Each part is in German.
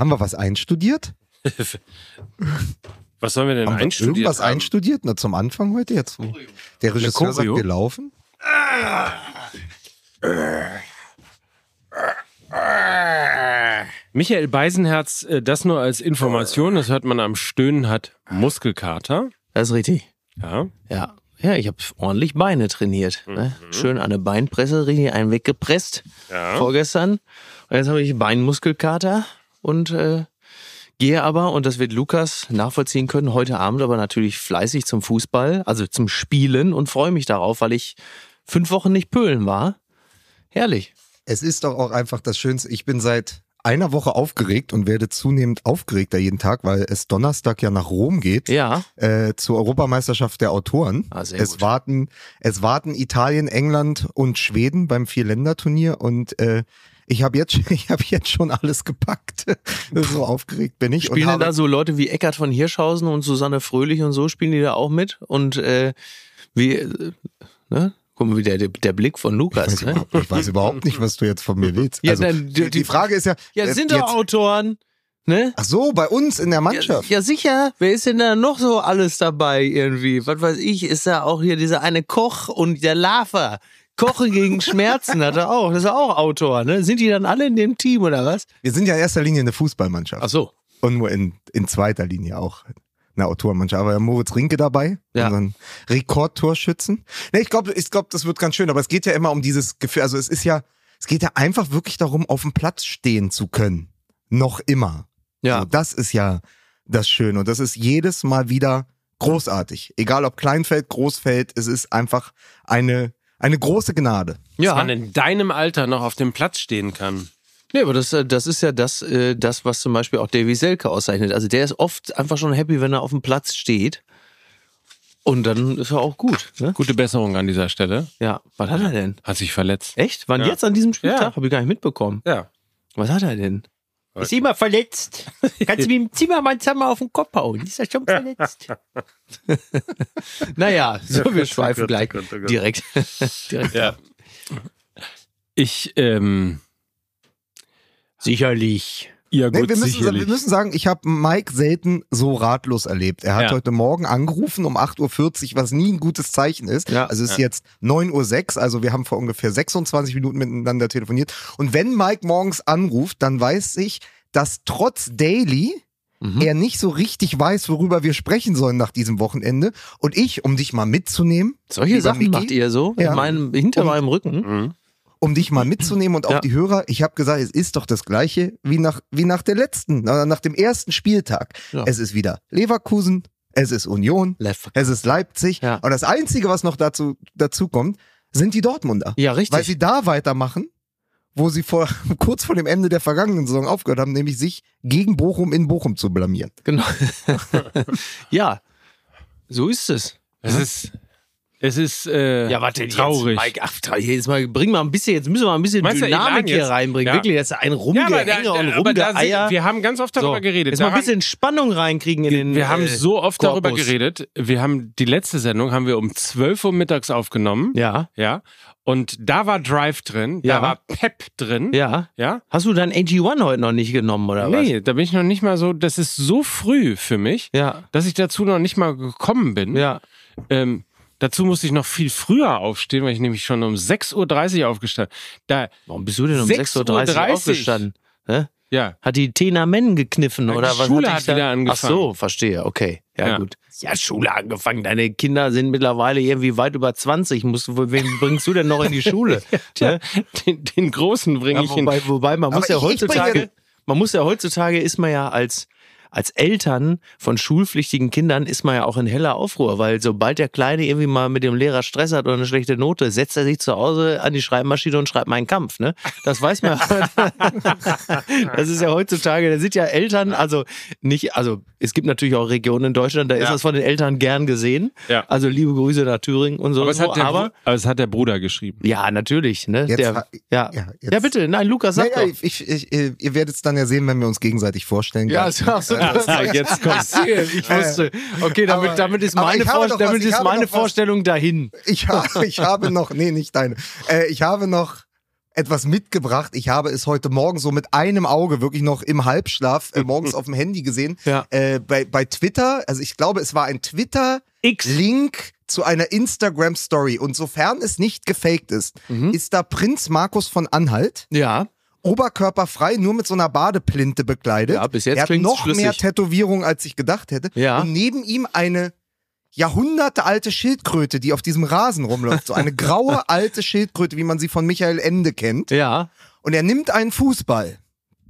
Haben wir was einstudiert? Was sollen wir denn Haben wir einstudieren? irgendwas einstudiert? Na, zum Anfang heute jetzt. wo Der Regisseur sagt, wir laufen. Michael Beisenherz, äh, das nur als Information, das hört man am Stöhnen, hat Muskelkater. Das ist richtig. Ja. Ja. Ja, ich habe ordentlich Beine trainiert. Ne? Schön an der Beinpresse, richtig einen weggepresst Ja. vorgestern. Und jetzt habe ich Beinmuskelkater und äh, gehe aber, und das wird Lukas nachvollziehen können, heute Abend aber natürlich fleißig zum Fußball, also zum Spielen und freue mich darauf, weil ich fünf Wochen nicht pölen war. Herrlich. Es ist doch auch einfach das Schönste. Ich bin seit einer Woche aufgeregt und werde zunehmend aufgeregter jeden Tag, weil es Donnerstag ja nach Rom geht. Ja. Äh, zur Europameisterschaft der Autoren. Ah, sehr es gut. warten, es warten Italien, England und Schweden beim Vierländerturnier und äh, ich habe jetzt, ich habe jetzt schon alles gepackt. so aufgeregt bin ich. Spielen denn da so Leute wie Eckart von Hirschhausen und Susanne Fröhlich und so, spielen die da auch mit? Und äh, wie, äh, ne? Guck mal, wie der, der Blick von ich, Lukas, weiß ne? ich weiß überhaupt nicht, was du jetzt von mir willst. Ja, Also, dann, die- die, Frage ist ja, Ja, äh, sind doch Autoren, ne? ach so, bei uns in der Mannschaft. Ja, sicher. Wer ist denn da noch so alles dabei irgendwie? Was weiß ich, ist da auch hier dieser eine Koch und der Lava. Kochen gegen Schmerzen hat er auch. Das ist auch Autor, ne? Sind die dann alle in dem Team oder was? Wir sind ja in erster Linie eine Fußballmannschaft. Ach so. Und nur in, in zweiter Linie auch eine Autorenmannschaft. Aber Moritz Rinke dabei, Ja. unseren Rekordtorschützen. Ne, ich glaube, ich glaub, das wird ganz schön. Aber es geht ja immer um dieses Gefühl. Also es ist ja, es geht ja einfach wirklich darum, auf dem Platz stehen zu können. Noch immer. Ja. So, das ist ja das Schöne. Und das ist jedes Mal wieder großartig. Egal ob Kleinfeld, Großfeld, es ist einfach eine, eine große Gnade. Dass Ja. man in deinem Alter noch auf dem Platz stehen kann. Nee, aber das, äh, das ist ja das, äh, das, was zum Beispiel auch Davy Selke auszeichnet. Also der ist oft einfach schon happy, wenn er auf dem Platz steht. Und dann ist er auch gut. Ne? Gute Besserung an dieser Stelle. Ja. Was hat er denn? Hat sich verletzt. Echt? Wann Ja. jetzt an diesem Spieltag? Ja. Habe ich gar nicht mitbekommen. Ja. Was hat er denn? Was? Ist immer verletzt. Kannst du mit dem Zimmermann zusammen auf den Kopf hauen? Ist er schon verletzt? naja, so wir schweifen gleich direkt. direkt. Ja. Ich, ähm, Sicherlich. Ja Nee, gut, wir, müssen, sicherlich. wir müssen sagen, ich habe Mike selten so ratlos erlebt. Er hat Ja. heute Morgen angerufen um 8.40 Uhr, was nie ein gutes Zeichen ist. Ja. Also es ist Ja. jetzt 9.06 Uhr, also wir haben vor ungefähr 26 Minuten miteinander telefoniert. Und wenn Mike morgens anruft, dann weiß ich, dass trotz Daily Mhm. er nicht so richtig weiß, worüber wir sprechen sollen nach diesem Wochenende. Und ich, um dich mal mitzunehmen, Solche Sachen Micky? macht ihr so Ja. in meinem, hinter Und- meinem Rücken. Mhm. Um dich mal mitzunehmen und auch Ja. die Hörer, ich habe gesagt, es ist doch das gleiche wie nach, wie nach der letzten, nach dem ersten Spieltag. Ja. Es ist wieder Leverkusen, es ist Union, Left. es ist Leipzig. Ja. Und das Einzige, was noch dazu, dazu kommt, sind die Dortmunder. Ja, richtig. Weil sie da weitermachen, wo sie vor, kurz vor dem Ende der vergangenen Saison aufgehört haben, nämlich sich gegen Bochum in Bochum zu blamieren. Genau. ja, so ist es. Es ist, es ist, äh, Ja, warte, traurig. Jetzt, Mike, ach, jetzt mal, bring mal ein bisschen, jetzt müssen wir mal ein bisschen Meinst Dynamik hier reinbringen. Ja. Wirklich, das ist ein ja, da, Rumgehänge und da sind, Rumgeeier. wir haben ganz oft darüber So, geredet. Jetzt mal ein bisschen Spannung reinkriegen in den. wir haben äh, so oft darüber Korpus. geredet. Wir haben die letzte Sendung haben wir um 12 Uhr mittags aufgenommen. Ja, Ja. Und da war Drive drin, Ja. da war Pep drin. ja. Ja. Hast du dein AG1 heute noch nicht genommen, oder was? Nee, da bin ich noch nicht mal so, das ist so früh für mich, Ja, dass ich dazu noch nicht mal gekommen bin. ja. Ähm, dazu musste ich noch viel früher aufstehen, weil ich nämlich schon um 6.30 Uhr aufgestanden Da, Warum bist du denn um 6.30 6.30 Uhr aufgestanden? Hä? ja. Hat die Tena Men gekniffen Ja, oder was? Schule hat da? wieder Ach angefangen. so, verstehe, okay. Ja, Ja. gut. Ja, Schule angefangen. Deine Kinder sind mittlerweile irgendwie weit über 20. Musst, du- wen bringst du denn noch in die Schule? Tja, den, den großen bringe Ja, ich hin. wobei, wobei man muss Aber ja ich- bringe- heutzutage, man muss ja heutzutage ist man ja als als Eltern von schulpflichtigen Kindern ist man ja auch in heller Aufruhr, weil sobald der Kleine irgendwie mal mit dem Lehrer Stress hat oder eine schlechte Note, setzt er sich zu Hause an die Schreibmaschine und schreibt meinen Kampf. Ne? Das weiß man. das ist ja heutzutage, da sind ja Eltern, also nicht, also es gibt natürlich auch Regionen in Deutschland, da ist Ja. das von den Eltern gern gesehen. Ja. Also liebe Grüße nach Thüringen und so. aber, es hat der, aber aber es hat der Bruder geschrieben. ja, natürlich. Ne? Jetzt der, ja. ja, Ja, bitte, nein, Lukas, sag Naja, doch. ich, ich, ich, ihr werdet es dann ja sehen, wenn wir uns gegenseitig vorstellen. Ja, ach so, jetzt kommt's. Ich wusste. Okay, damit, Aber- damit ist meine, ich habe Vor doch was, damit ist meine noch was. Vorstellung dahin. Ich habe, ich habe noch, nee, nicht deine. Äh, ich habe noch etwas mitgebracht. Ich habe es heute Morgen so mit einem Auge wirklich noch im Halbschlaf äh, morgens auf dem Handy gesehen. Ja. Äh, bei, bei Twitter, also ich glaube, es war ein Twitter-Link zu einer Instagram-Story. Und sofern es nicht gefaked ist, Mhm. ist da Prinz Markus von Anhalt, Ja. Oberkörperfrei, nur mit so einer Badeplinte bekleidet. Ja, bis jetzt er hat klingt's noch schlüssig. mehr Tätowierungen, als ich gedacht hätte. Ja. Und neben ihm eine jahrhundertealte Schildkröte, die auf diesem Rasen rumläuft. So eine graue alte Schildkröte, wie man sie von Michael Ende kennt. Ja. Und er nimmt einen Fußball.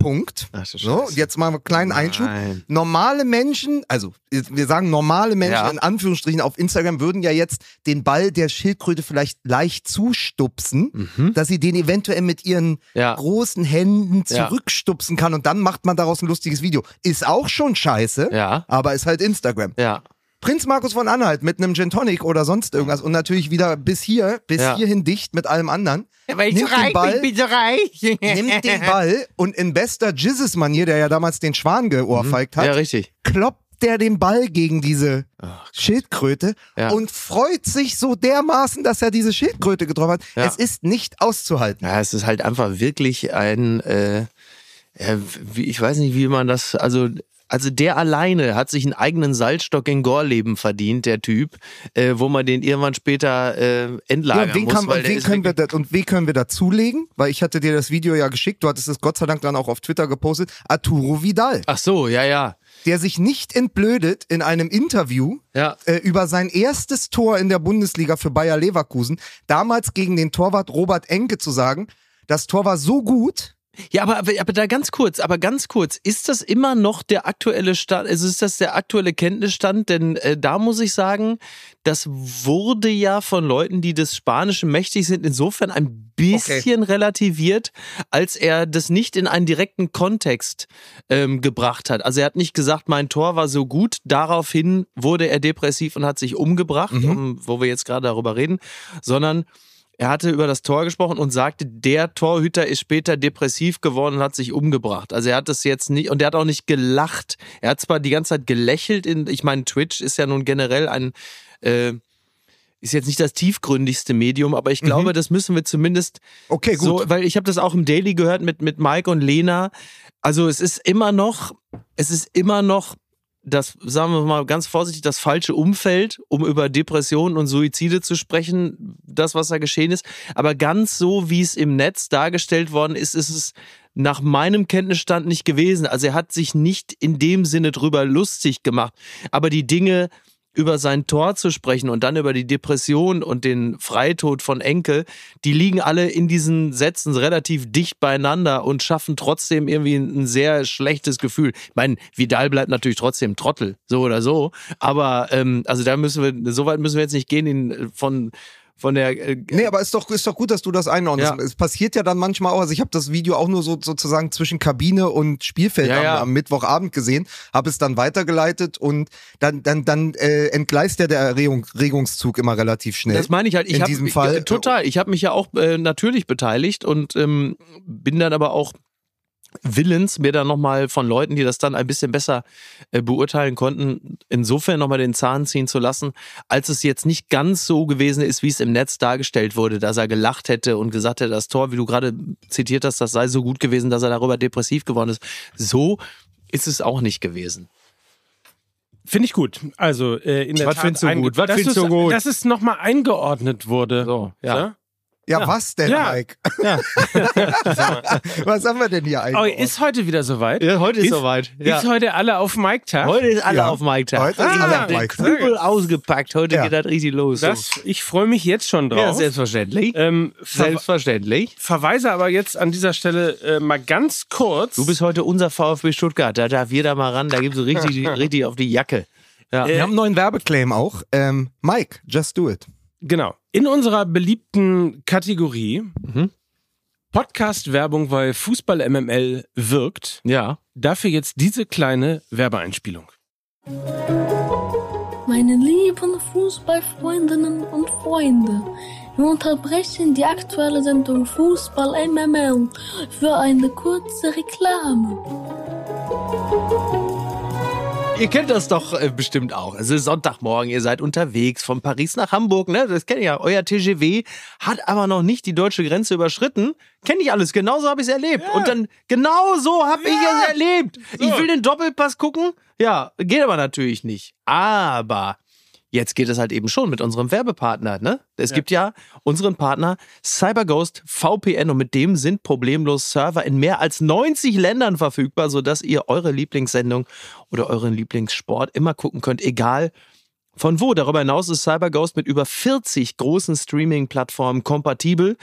Punkt. Ach, So, jetzt machen wir einen kleinen Einschub. Nein. Normale Menschen, also wir sagen normale Menschen Ja. in Anführungsstrichen auf Instagram würden ja jetzt den Ball der Schildkröte vielleicht leicht zustupsen, Mhm. dass sie den eventuell mit ihren Ja. großen Händen zurückstupsen kann und dann macht man daraus ein lustiges Video. Ist auch schon scheiße, Ja. aber ist halt Instagram. Ja. Prinz Markus von Anhalt mit einem Gin Tonic oder sonst irgendwas und natürlich wieder bis hier, bis Ja. hierhin dicht mit allem anderen. Weil ich so Nimmt den reich Ball- bin, bin so reich. Nimmt den Ball und in bester Jizzes-Manier, der ja damals den Schwan geohrfeigt hat, Ja, richtig. kloppt der den Ball gegen diese Ach, Schildkröte Ja. und freut sich so dermaßen, dass er diese Schildkröte getroffen hat. Ja. Es ist nicht auszuhalten. Ja, es ist halt einfach wirklich ein, äh, ich weiß nicht, wie man das, also, also der alleine hat sich einen eigenen Salzstock in Gorleben verdient, der Typ, äh, wo man den irgendwann später äh, entlagern Ja, wen muss. kann, und, wen können wir wirklich- da, und wen können wir dazulegen? Weil ich hatte dir das Video ja geschickt, du hattest es Gott sei Dank dann auch auf Twitter gepostet. Arturo Vidal, Ach so, ja, ja. der sich nicht entblödet in einem Interview Ja. äh, über sein erstes Tor in der Bundesliga für Bayer Leverkusen, damals gegen den Torwart Robert Enke zu sagen, das Tor war so gut, Ja, aber, aber, aber da ganz kurz, aber ganz kurz, ist das immer noch der aktuelle Stand, also ist das der aktuelle Kenntnisstand? Denn äh, da muss ich sagen, das wurde ja von Leuten, die des Spanischen mächtig sind, insofern ein bisschen relativiert, als er das nicht in einen direkten Kontext ähm, gebracht hat. Also er hat nicht gesagt, mein Tor war so gut, daraufhin wurde er depressiv und hat sich umgebracht, um, wo wir jetzt gerade darüber reden, sondern er hatte über das Tor gesprochen und sagte, der Torhüter ist später depressiv geworden und hat sich umgebracht. Also er hat das jetzt nicht, und er hat auch nicht gelacht. Er hat zwar die ganze Zeit gelächelt, in, ich meine, Twitch ist ja nun generell ein, äh, ist jetzt nicht das tiefgründigste Medium, aber ich glaube, das müssen wir zumindest okay, gut. so, weil ich habe das auch im Daily gehört mit, mit Mike und Lena. Also es ist immer noch, es ist immer noch das, sagen wir mal ganz vorsichtig, das falsche Umfeld, um über Depressionen und Suizide zu sprechen, das, was da geschehen ist. Aber ganz so, wie es im Netz dargestellt worden ist, ist es nach meinem Kenntnisstand nicht gewesen. Also er hat sich nicht in dem Sinne drüber lustig gemacht. Aber die Dinge, über sein Tor zu sprechen und dann über die Depression und den Freitod von Enkel, die liegen alle in diesen Sätzen relativ dicht beieinander und schaffen trotzdem irgendwie ein sehr schlechtes Gefühl. Ich meine, Vidal bleibt natürlich trotzdem Trottel, so oder so. Aber ähm, also da müssen wir, so weit müssen wir jetzt nicht gehen, ihn von von der äh, Nee, aber ist doch, ist doch gut, dass du das einordnest. Ja. Es passiert ja dann manchmal auch, also ich habe das Video auch nur so sozusagen zwischen Kabine und Spielfeld Ja, am, ja. am Mittwochabend gesehen, habe es dann weitergeleitet und dann, dann, dann äh, entgleist ja der Erregung, Regungszug immer relativ schnell. Das meine ich halt. Ich In hab, diesem Fall, äh, total. Ich habe mich ja auch äh, natürlich beteiligt und ähm, bin dann aber auch willens, mir dann nochmal von Leuten, die das dann ein bisschen besser äh, beurteilen konnten, insofern nochmal den Zahn ziehen zu lassen, als es jetzt nicht ganz so gewesen ist, wie es im Netz dargestellt wurde, dass er gelacht hätte und gesagt hätte, das Tor, wie du gerade zitiert hast, das sei so gut gewesen, dass er darüber depressiv geworden ist. So ist es auch nicht gewesen. Finde ich gut. Also äh, in der Was Tat findest du gut? Was findest du gut? Dass es nochmal eingeordnet wurde. So, ja. Ja? Ja, ja. was denn, Ja. Mike? Ja. Was haben wir denn hier eigentlich? ist heute wieder soweit? Ja, heute ist, Ist- soweit. Ja. Ist heute alle auf Mike-Tag? Heute ist alle Ja. auf Mike Tag. Heute ist Ah, alle auf den Mike. Knüppel ausgepackt. Heute Ja. geht das richtig los. Das, ich freue mich jetzt schon ja, drauf. selbstverständlich. ähm, ver Selbstverständlich. verweise aber jetzt an dieser Stelle äh, mal ganz kurz. Du bist heute unser VfB Stuttgart. Da darf jeder mal ran. Da gibst du richtig, richtig auf die Jacke. Ja. wir haben einen neuen Werbeclaim auch. Ähm, Mike, just do it. Genau. In unserer beliebten Kategorie Mhm. Podcast-Werbung, weil Fußball MML wirkt. ja. Dafür jetzt diese kleine Werbeeinspielung. Meine lieben Fußballfreundinnen und Freunde, wir unterbrechen die aktuelle Sendung Fußball MML für eine kurze Reklame. Ihr kennt das doch äh, bestimmt auch. Es ist Sonntagmorgen, ihr seid unterwegs von Paris nach Hamburg, ne? Das kennt ihr ja. Euer TGW hat aber noch nicht die deutsche Grenze überschritten. Kenne ich alles, genauso habe ich es erlebt. Und dann genau so habe ich es erlebt. Ich will den Doppelpass gucken. Ja, geht aber natürlich nicht. Aber Jetzt geht es halt eben schon mit unserem Werbepartner. Ne? Es gibt ja unseren Partner CyberGhost VPN und mit dem sind problemlos Server in mehr als 90 Ländern verfügbar, sodass ihr eure Lieblingssendung oder euren Lieblingssport immer gucken könnt, egal von wo. Darüber hinaus ist CyberGhost mit über 40 großen Streaming-Plattformen kompatibel.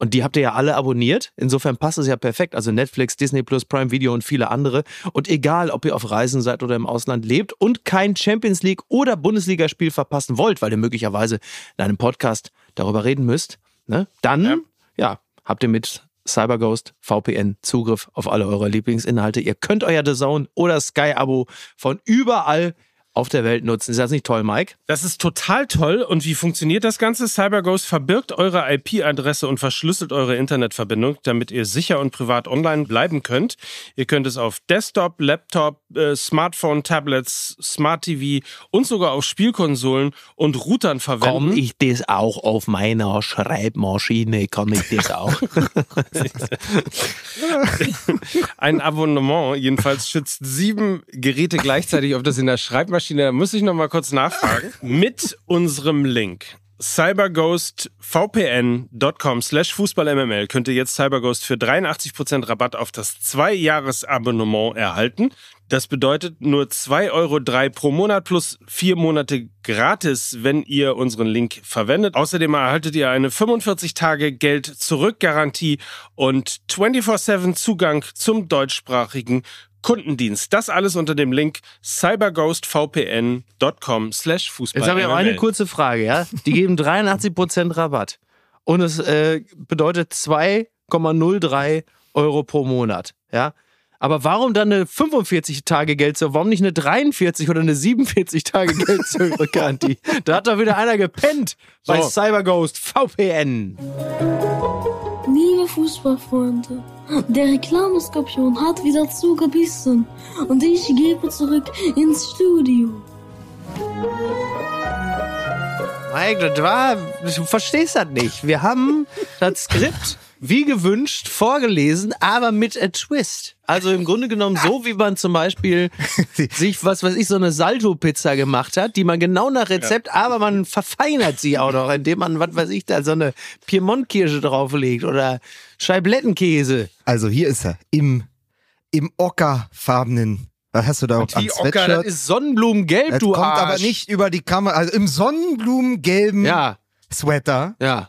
Und die habt ihr ja alle abonniert. Insofern passt es ja perfekt. Also Netflix, Disney Plus, Prime Video und viele andere. Und egal, ob ihr auf Reisen seid oder im Ausland lebt und kein Champions League oder Bundesligaspiel verpassen wollt, weil ihr möglicherweise in einem Podcast darüber reden müsst, ne? dann ja. ja, habt ihr mit CyberGhost VPN Zugriff auf alle eure Lieblingsinhalte. Ihr könnt euer The Zone oder Sky-Abo von überall auf der Welt nutzen. Ist das nicht toll, Mike? Das ist total toll. Und wie funktioniert das Ganze? CyberGhost verbirgt eure IP-Adresse und verschlüsselt eure Internetverbindung, damit ihr sicher und privat online bleiben könnt. Ihr könnt es auf Desktop, Laptop, äh, Smartphone, Tablets, Smart TV und sogar auf Spielkonsolen und Routern verwenden. Kann ich das auch auf meiner Schreibmaschine? Kann ich das auch? Ein Abonnement jedenfalls schützt sieben Geräte gleichzeitig, ob das in der Schreibmaschine Da muss ich noch mal kurz nachfragen. Mit unserem Link cyberghostvpn.com slash fußballmml könnt ihr jetzt CyberGhost für 83% Rabatt auf das 2-Jahres-Abonnement erhalten. Das bedeutet nur 2,03 Euro pro Monat plus vier Monate gratis, wenn ihr unseren Link verwendet. Außerdem erhaltet ihr eine 45 Tage Geld zurück Garantie und 24/7 Zugang zum deutschsprachigen Kundendienst. Das alles unter dem Link cyberghostvpn.com slash Fußball. Jetzt habe ich auch eine kurze Frage, ja? Die geben 83% Rabatt. Und es äh, bedeutet 2,03 Euro pro Monat, ja? Aber warum dann eine 45 Tage Geld zurück? Warum nicht eine 43 oder eine 47 Tage Geld zurück, Garantie? Da hat doch wieder einer gepennt bei CyberGhost VPN. Liebe Fußballfreunde, der Reklameskorpion hat wieder zugebissen und ich gebe zurück ins Studio. Mike, du verstehst das nicht. Wir haben das Skript wie gewünscht vorgelesen, aber mit a Twist. Also im Grunde genommen so, wie man zum Beispiel sich, was weiß ich, so eine Salto-Pizza gemacht hat, die man genau nach Rezept, ja. aber man verfeinert sie auch noch, indem man, was weiß ich, da so eine Piemont-Kirsche drauflegt oder Scheiblettenkäse. Also hier ist er, im, im ockerfarbenen was hast du da Und die Ocker, das ist Sonnenblumengelb, das du kommt Arsch. aber nicht über die Kamera, also im Sonnenblumengelben Ja, Sweater. ja.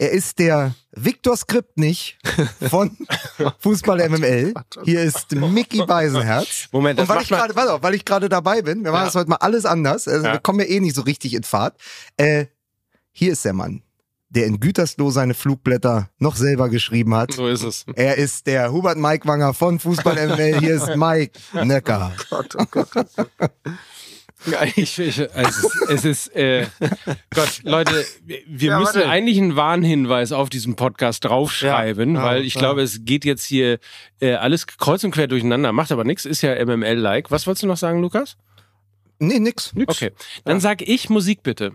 Er ist der Viktor Skriptnich von Fußball MML. Hier ist Mickey Beisenherz. Moment, das Und weil ich gerade, pass auf, weil ich gerade dabei bin, wir machen Ja. das heute mal alles anders. Also Ja. Wir kommen ja eh nicht so richtig in Fahrt. Äh, hier ist der Mann, der in Gütersloh seine Flugblätter noch selber geschrieben hat. So ist es. Er ist der Hubert Maikwanger von Fußball MML. Hier ist Mike Nöcker. Ich, ich, also es ist, äh, Gott, Leute, wir, wir müssen warte. eigentlich einen Warnhinweis auf diesem Podcast draufschreiben, Ja, ja, weil ich ja. glaube, es geht jetzt hier äh, alles kreuz und quer durcheinander, macht aber nichts, ist ja MML-like. Was wolltest du noch sagen, Lukas? Nee, nix. Okay, dann sag ich Musik bitte.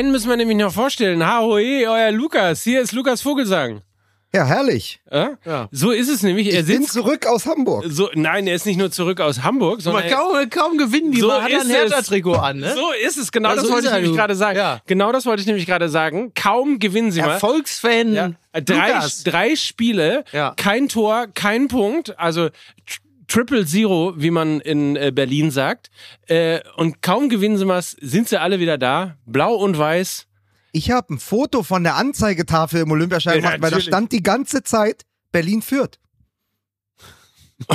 Einen müssen wir nämlich noch vorstellen. Haoe, euer Lukas. Hier ist Lukas Vogelsang. Ja, herrlich. Ja? Ja. So ist es nämlich. Er Ich bin sitzt zurück aus Hamburg. so, nein, er ist nicht nur zurück aus Hamburg, sondern Aber kaum, kaum gewinnen die, So man hat ist ein es. Hertha-Trikot an, ne? so ist es. Genau Also das wollte ist ich nämlich gerade sagen. Ja. Genau das wollte ich nämlich gerade sagen. Kaum gewinnen sie mal. Erfolgsfan Ja. Drei, drei Spiele, Ja. kein Tor, kein Punkt. Also Triple Zero, wie man in äh, Berlin sagt. Äh, und kaum gewinnen sie was, sind sie alle wieder da. Blau und weiß. Ich habe ein Foto von der Anzeigetafel im Olympiastadion Ja, gemacht, weil da stand die ganze Zeit Berlin führt.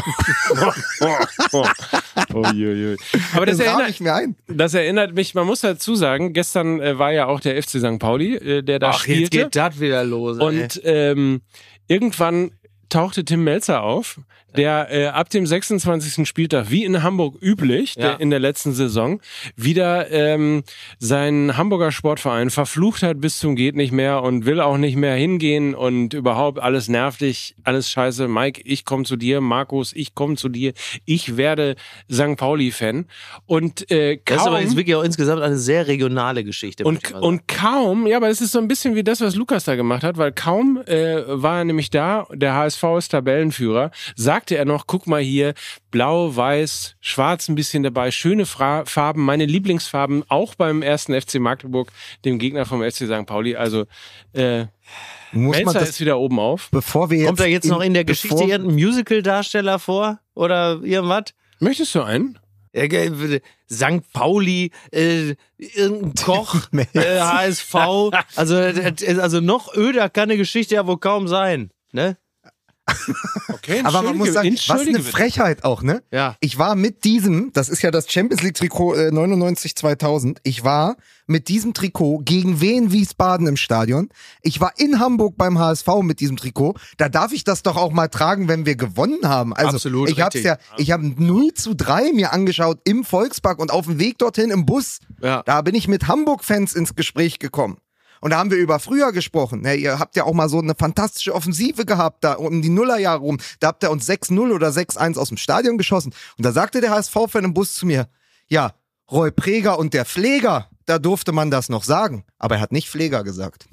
Aber das Das erinnert, ich mir ein. das erinnert mich, man muss dazu sagen, gestern äh, war ja auch der FC St. Pauli, äh, der da Ach, spielte. jetzt geht das wieder los. Und ähm, irgendwann tauchte Tim Melzer auf, der äh, ab dem 26. Spieltag, wie in Hamburg üblich, Ja. der in der letzten Saison, wieder ähm, seinen Hamburger Sportverein verflucht hat bis zum geht nicht mehr und will auch nicht mehr hingehen und überhaupt alles nervt dich, alles scheiße. Mike, ich komme zu dir, Markus, ich komme zu dir. Ich werde St. Pauli-Fan. Und äh, Das ist aber kaum- jetzt wirklich auch insgesamt eine sehr regionale Geschichte. und, und kaum, ja, aber es ist so ein bisschen wie das, was Lukas da gemacht hat, weil kaum äh, war er nämlich da, der HSV ist Tabellenführer, sagte er noch, guck mal hier, blau, weiß, schwarz ein bisschen dabei, schöne Fra Farben, meine Lieblingsfarben, auch beim ersten FC Magdeburg, dem Gegner vom FC St. Pauli. Also äh, Muss man Melzer das, ist wieder oben auf. bevor wir jetzt. Kommt da jetzt noch in der Geschichte bevor- irgendein Musical-Darsteller vor? Oder irgendwas? Möchtest du einen? Äh, St. Pauli, äh, irgendein Koch, äh, HSV. Also, äh, also noch öder kann eine Geschichte ja wohl kaum sein. Ne? Okay, Aber man muss sagen, was eine. Frechheit auch, ne? Ja. Ich war mit diesem, das ist ja das Champions League Trikot äh, 99 2000. Ich war mit diesem Trikot gegen Wien Wiesbaden im Stadion. Ich war in Hamburg beim HSV mit diesem Trikot. Da darf ich das doch auch mal tragen, wenn wir gewonnen haben. Also Absolut, ich hab's richtig. ja, ich habe 0 zu 3 mir angeschaut im Volkspark und auf dem Weg dorthin im Bus. Ja. Da bin ich mit Hamburg-Fans ins Gespräch gekommen. Und da haben wir über früher gesprochen. Ja, ihr habt ja auch mal so eine fantastische Offensive gehabt, da um die Nullerjahre rum. Da habt ihr uns 6-0 oder 6-1 aus dem Stadion geschossen. Und da sagte der HSV-Fan im Bus zu mir, ja, Roy Preger und der Pfleger, da durfte man das noch sagen. Aber er hat nicht Pfleger gesagt.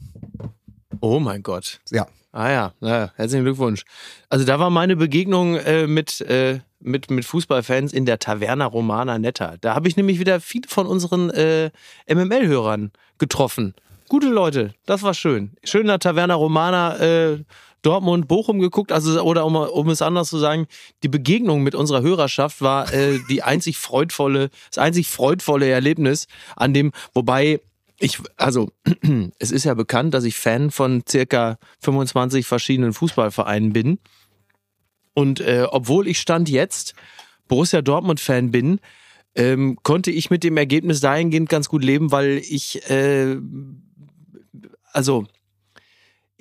Oh mein Gott. Ja. Ah ja, ja, herzlichen Glückwunsch. Also da war meine Begegnung äh, mit, äh, mit, mit Fußballfans in der Taverna Romana Netta. Da habe ich nämlich wieder viele von unseren äh, MML-Hörern getroffen. Gute Leute, das war schön. Schöner Taverna Romana äh, Dortmund, Bochum geguckt, also oder um, um es anders zu sagen, die Begegnung mit unserer Hörerschaft war äh, die einzig freudvolle, das einzig freudvolle Erlebnis an dem, wobei ich, also es ist ja bekannt, dass ich Fan von circa 25 verschiedenen Fußballvereinen bin. Und äh, obwohl ich stand jetzt Borussia Dortmund-Fan bin, ähm, konnte ich mit dem Ergebnis dahingehend ganz gut leben, weil ich, äh, also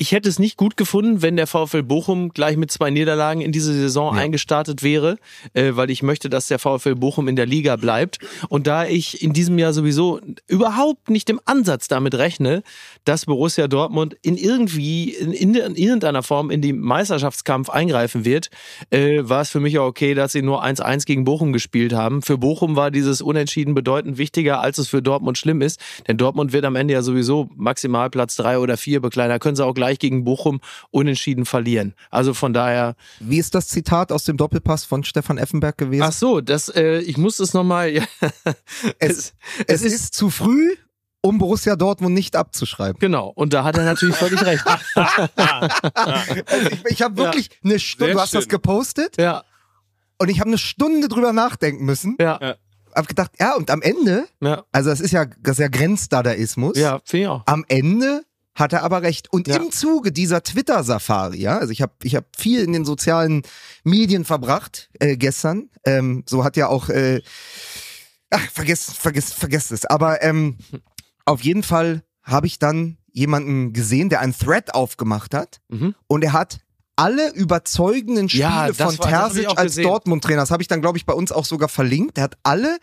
ich hätte es nicht gut gefunden, wenn der VfL Bochum gleich mit zwei Niederlagen in diese Saison eingestartet wäre, äh, weil ich möchte, dass der VfL Bochum in der Liga bleibt. Und da ich in diesem Jahr sowieso überhaupt nicht im Ansatz damit rechne, dass Borussia Dortmund in irgendwie, in, in, in irgendeiner Form in den Meisterschaftskampf eingreifen wird, äh, war es für mich auch okay, dass sie nur 1-1 gegen Bochum gespielt haben. Für Bochum war dieses Unentschieden bedeutend wichtiger, als es für Dortmund schlimm ist. Denn Dortmund wird am Ende ja sowieso maximal Platz drei oder vier bekleiden. Da können sie auch gleich gegen Bochum unentschieden verlieren. Also von daher. Wie ist das Zitat aus dem Doppelpass von Stefan Effenberg gewesen? Ach so, das, äh, ich muss es nochmal. Ja, es, es ist zu früh, um Borussia Dortmund nicht abzuschreiben. Genau, und da hat er natürlich völlig recht. Ich, ich habe wirklich eine Stunde, Sehr du hast das schön. gepostet Ja, und ich habe eine Stunde drüber nachdenken müssen. ja, Hab gedacht, ja, und am Ende, ja, also das ist ja, das ist ja Grenzdadaismus. ja, finde ich auch. Am Ende hat er aber recht. Und Ja. im Zuge dieser Twitter-Safari, ja, also ich habe ich hab viel in den sozialen Medien verbracht äh, gestern. Ähm, so hat ja auch, äh, ach, vergesst, vergesst, vergesst es. Aber ähm, auf jeden Fall habe ich dann jemanden gesehen, der einen Thread aufgemacht hat Mhm. und er hat alle überzeugenden Spiele Ja, von war- Terzic als. Dortmund-Trainer. Das habe ich dann, glaube ich, bei uns auch sogar verlinkt. Er hat alle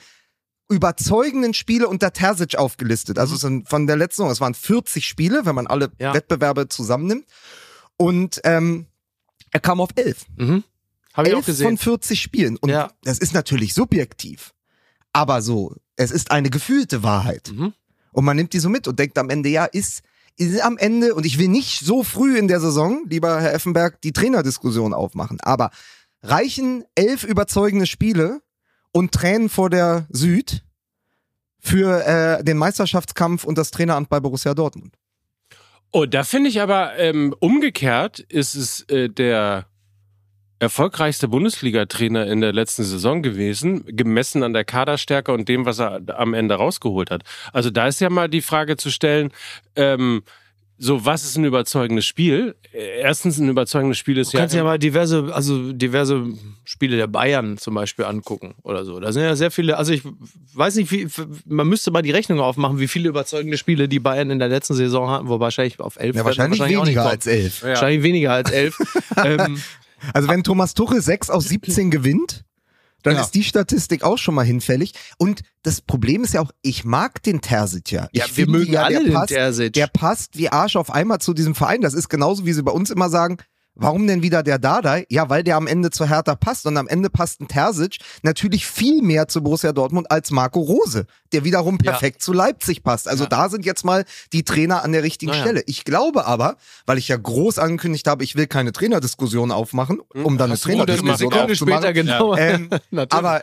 überzeugenden Spiele unter Terzic aufgelistet. Also sind von der letzten Saison, es waren 40 Spiele, wenn man alle Ja. Wettbewerbe zusammennimmt. Und ähm, er kam auf 11. Mhm. Habe ich auch 11 gesehen. von 40 Spielen. Und Ja. das ist natürlich subjektiv. Aber so, es ist eine gefühlte Wahrheit. Mhm. Und man nimmt die so mit und denkt am Ende, ja, ist, ist am Ende, und ich will nicht so früh in der Saison, lieber Herr Effenberg, die Trainerdiskussion aufmachen, aber reichen elf überzeugende Spiele und Tränen vor der Süd für äh, den Meisterschaftskampf und das Traineramt bei Borussia Dortmund? Oh, da finde ich aber ähm, umgekehrt ist es äh, der erfolgreichste Bundesliga-Trainer in der letzten Saison gewesen, gemessen an der Kaderstärke und dem, was er am Ende rausgeholt hat. Also da ist ja mal die Frage zu stellen, ähm, so was ist ein überzeugendes Spiel? Äh, Erstens ein überzeugendes Spiel ist Du kannst ja ja mal diverse, also diverse Spiele der Bayern zum Beispiel angucken oder so. Da sind ja sehr viele, also ich weiß nicht, wie, man müsste mal die Rechnung aufmachen, wie viele überzeugende Spiele die Bayern in der letzten Saison hatten, wo wahrscheinlich auf elf Ja, wahrscheinlich, auch nicht weniger als elf. Ja. Wahrscheinlich weniger als elf. ähm, Also wenn Thomas Tuchel 6 aus 17 gewinnt, dann Ja. ist die Statistik auch schon mal hinfällig. Und das Problem ist ja auch, ich mag den Terzic ja. Ich Ja, wir finde mögen ja, alle der den passt, Terzic. Der passt wie Arsch auf einmal zu diesem Verein. Das ist genauso, wie sie bei uns immer sagen, warum denn wieder der Dardai? Ja, weil der am Ende zu Hertha passt. Und am Ende passt ein Terzic natürlich viel mehr zu Borussia Dortmund als Marco Rose, der wiederum Ja. perfekt zu Leipzig passt. Also Ja. da sind jetzt mal die Trainer an der richtigen Naja. Stelle. Ich glaube aber, weil ich ja groß angekündigt habe, ich will keine Trainerdiskussion aufmachen, um dann eine Trainerdiskussion aufzumachen. später genau. Ähm, aber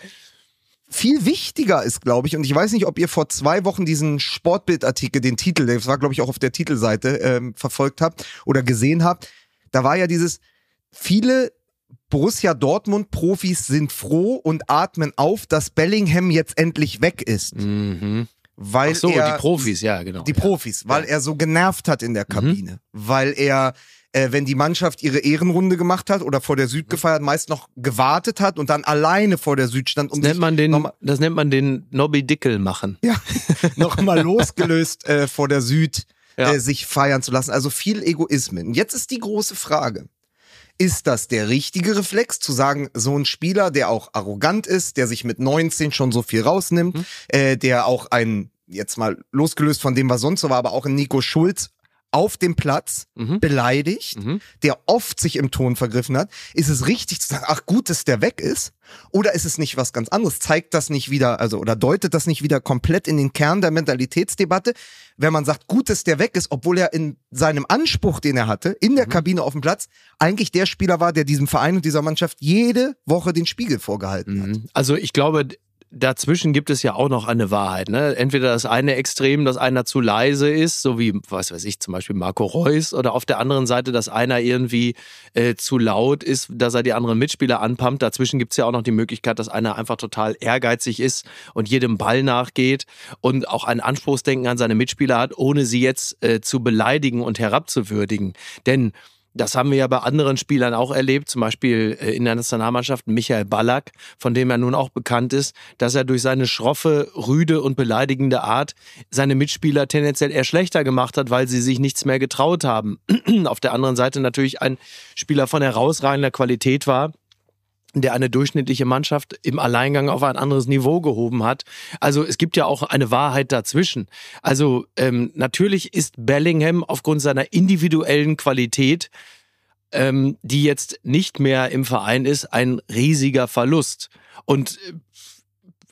viel wichtiger ist, glaube ich, und ich weiß nicht, ob ihr vor zwei Wochen diesen Sportbildartikel, den Titel, das war, glaube ich, auch auf der Titelseite, ähm, verfolgt habt oder gesehen habt. Da war ja dieses, viele Borussia Dortmund Profis sind froh und atmen auf, dass Bellingham jetzt endlich weg ist. Mhm. Weil Ach so, er, die Profis, ja, genau. die Profis, weil er so genervt hat in der Kabine, weil er äh, wenn die Mannschaft ihre Ehrenrunde gemacht hat oder vor der Süd gefeiert, meist noch gewartet hat und dann alleine vor der Süd stand, um Das nennt man den, nochmal das nennt man den Nobby Dickel machen. ja, noch mal losgelöst äh, vor der Süd Ja. äh, sich feiern zu lassen. Also viel Egoismen. Jetzt ist die große Frage. Ist das der richtige Reflex, zu sagen, so ein Spieler, der auch arrogant ist, der sich mit 19 schon so viel rausnimmt, Mhm. äh, der auch ein, jetzt mal losgelöst von dem, was sonst so war, aber auch ein Nico Schulz auf dem Platz Mhm. beleidigt, Mhm. der oft sich im Ton vergriffen hat, ist es richtig zu sagen, ach gut, dass der weg ist? Oder ist es nicht was ganz anderes? Zeigt das nicht wieder, also oder deutet das nicht wieder komplett in den Kern der Mentalitätsdebatte, wenn man sagt, gut, dass der weg ist, obwohl er in seinem Anspruch, den er hatte, in der Kabine auf dem Platz, eigentlich der Spieler war, der diesem Verein und dieser Mannschaft jede Woche den Spiegel vorgehalten hat. Mhm. Also ich glaube, dazwischen gibt es ja auch noch eine Wahrheit. Ne? Entweder das eine Extrem, dass einer zu leise ist, so wie, was weiß ich, zum Beispiel Marco Reus, oder auf der anderen Seite, dass einer irgendwie äh, zu laut ist, dass er die anderen Mitspieler anpumpt. Dazwischen gibt es ja auch noch die Möglichkeit, dass einer einfach total ehrgeizig ist und jedem Ball nachgeht und auch ein Anspruchsdenken an seine Mitspieler hat, ohne sie jetzt äh, zu beleidigen und herabzuwürdigen. Denn das haben wir ja bei anderen Spielern auch erlebt, zum Beispiel äh, in der Nationalmannschaft Michael Ballack, von dem er nun auch bekannt ist, dass er durch seine schroffe, rüde und beleidigende Art seine Mitspieler tendenziell eher schlechter gemacht hat, weil sie sich nichts mehr getraut haben. Auf der anderen Seite natürlich ein Spieler von herausragender Qualität war, der eine durchschnittliche Mannschaft im Alleingang auf ein anderes Niveau gehoben hat. Also es gibt ja auch eine Wahrheit dazwischen. Also ähm, natürlich ist Bellingham aufgrund seiner individuellen Qualität, ähm, die jetzt nicht mehr im Verein ist, ein riesiger Verlust. Und äh,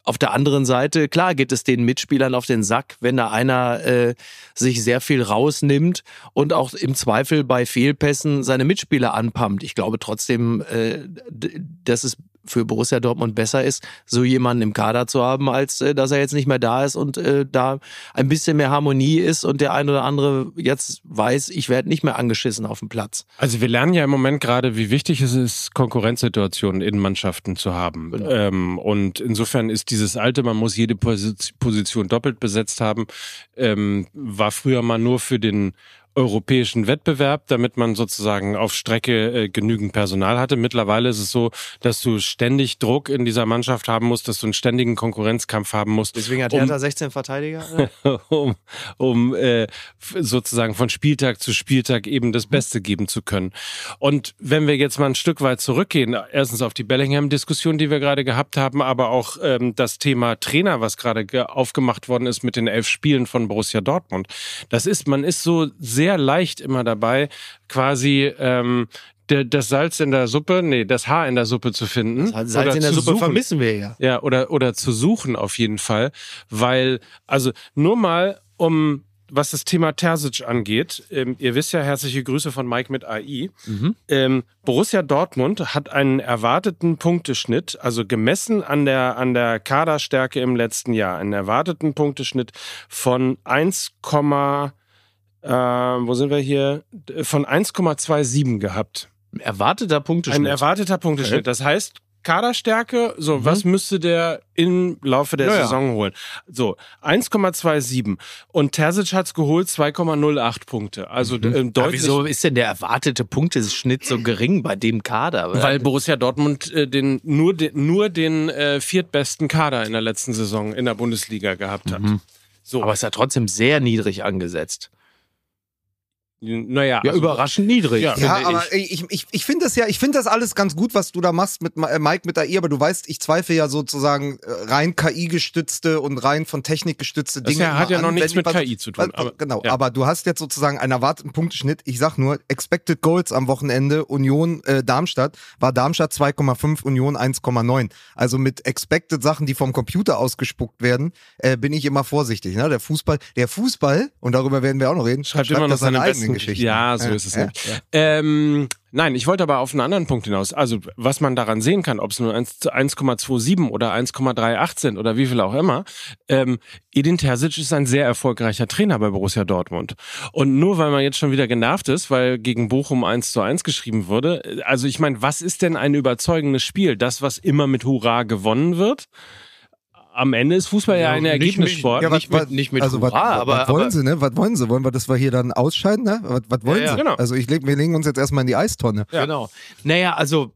auf der anderen Seite, klar geht es den Mitspielern auf den Sack, wenn da einer äh, sich sehr viel rausnimmt und auch im Zweifel bei Fehlpässen seine Mitspieler anpumpt. Ich glaube trotzdem, äh, dass es für Borussia Dortmund besser ist, so jemanden im Kader zu haben, als äh, dass er jetzt nicht mehr da ist und äh, da ein bisschen mehr Harmonie ist und der ein oder andere jetzt weiß, ich werde nicht mehr angeschissen auf dem Platz. Also wir lernen ja im Moment gerade, wie wichtig es ist, Konkurrenzsituationen in Mannschaften zu haben. Genau. Ähm, und insofern ist dieses alte, man muss jede Posi- Position doppelt besetzt haben, ähm, war früher mal nur für den europäischen Wettbewerb, damit man sozusagen auf Strecke äh, genügend Personal hatte. Mittlerweile ist es so, dass du ständig Druck in dieser Mannschaft haben musst, dass du einen ständigen Konkurrenzkampf haben musst. Deswegen hat Um- Hertha 16 Verteidiger. um, um äh, sozusagen von Spieltag zu Spieltag eben das Beste geben zu können. Und wenn wir jetzt mal ein Stück weit zurückgehen, erstens auf die Bellingham-Diskussion, die wir gerade gehabt haben, aber auch ähm, das Thema Trainer, was gerade ge- aufgemacht worden ist mit den elf Spielen von Borussia Dortmund. Das ist, man ist so sehr leicht immer dabei, quasi ähm, das Salz in der Suppe, nee, das Haar in der Suppe zu finden. Salz oder in der Suppe suchen. vermissen wir ja. Ja, oder, oder zu suchen auf jeden Fall. Weil, also nur mal, um was das Thema Terzic angeht, ähm, ihr wisst ja, herzliche Grüße von Mike mit AI. Mhm. Ähm, Borussia Dortmund hat einen erwarteten Punkteschnitt, also gemessen an der, an der Kaderstärke im letzten Jahr, einen erwarteten Punkteschnitt von 1, äh, wo sind wir hier? Von 1,27 gehabt. Erwarteter Ein Punkteschnitt. erwarteter Punkteschnitt. Das heißt, Kaderstärke, so, Mhm. was müsste der im Laufe der Ja, ja. Saison holen? So, 1,27. Und Terzic hat's geholt, 2,08 Punkte. Also Mhm. ähm, Aber deutlich. wieso ist denn der erwartete Punkteschnitt so gering bei dem Kader? Weil Borussia Dortmund äh, den, nur, den, nur den äh, viertbesten Kader in der letzten Saison in der Bundesliga gehabt hat. So. Aber es ist ja trotzdem sehr niedrig angesetzt. Naja. Ja, also- überraschend niedrig. Ja. Ja, ich. aber ich, ich, ich finde das ja, ich finde das alles ganz gut, was du da machst mit äh, Mike mit AI, aber du weißt, ich zweifle ja sozusagen äh, rein KI-gestützte und rein von Technik gestützte Das Dinge. ja- hat ja noch an, nichts wenn mit was- KI zu tun, was- aber- genau, ja. aber du hast jetzt sozusagen einen erwarteten Punkteschnitt. Ich sag nur, Expected Goals am Wochenende Union äh, Darmstadt war Darmstadt 2,5, Union 1,9. Also mit Expected Sachen, die vom Computer ausgespuckt werden, äh, bin ich immer vorsichtig. Ne? Der Fußball, der Fußball, und darüber werden wir auch noch reden, schreibt immer noch das seine eigenen besten Geschichten. Ja, so ist es nicht. Ähm, nein, ich wollte aber auf einen anderen Punkt hinaus. Also, was man daran sehen kann, ob es nur 1 zu 1,27 oder 1,38 sind oder wie viel auch immer. Ähm, Edin Terzic ist ein sehr erfolgreicher Trainer bei Borussia Dortmund. Und nur weil man jetzt schon wieder genervt ist, weil gegen Bochum 1 zu 1 geschrieben wurde. Also, ich meine, was ist denn ein überzeugendes Spiel? Das, was immer mit Hurra gewonnen wird? Am Ende ist Fußball ja, Ja, ein nicht mit- Ergebnissport. Ja, nicht mit- nicht mit also was, Hurra, was, aber- was wollen aber- sie, ne? Was wollen sie? Wollen wir, dass wir hier dann ausscheiden, ne? Was, was wollen Ja, sie? Genau. Also ich leg, wir legen uns jetzt erstmal in die Eistonne. Genau. Naja, also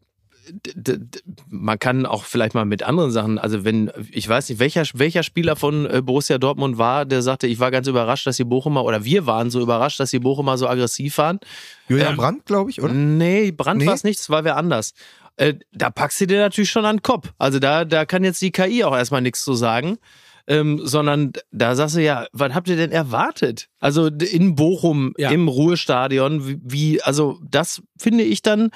man kann auch vielleicht mal mit anderen Sachen, also wenn, ich weiß nicht, welcher, welcher Spieler von äh, Borussia Dortmund war, der sagte, ich war ganz überrascht, dass die Bochumer, oder wir waren so überrascht, dass die Bochumer so aggressiv waren. Julian Ähm, Brandt, glaube ich, oder? Nee, Brand Nee? war es nicht, das war wer anders. Äh, da packst du dir natürlich schon an den Kopf. Also da, da kann jetzt die KI auch erstmal nichts zu sagen. Ähm, sondern da sagst du ja, was habt ihr denn erwartet? Also in Bochum, Ja. im Ruhestadion, wie, also das finde ich dann,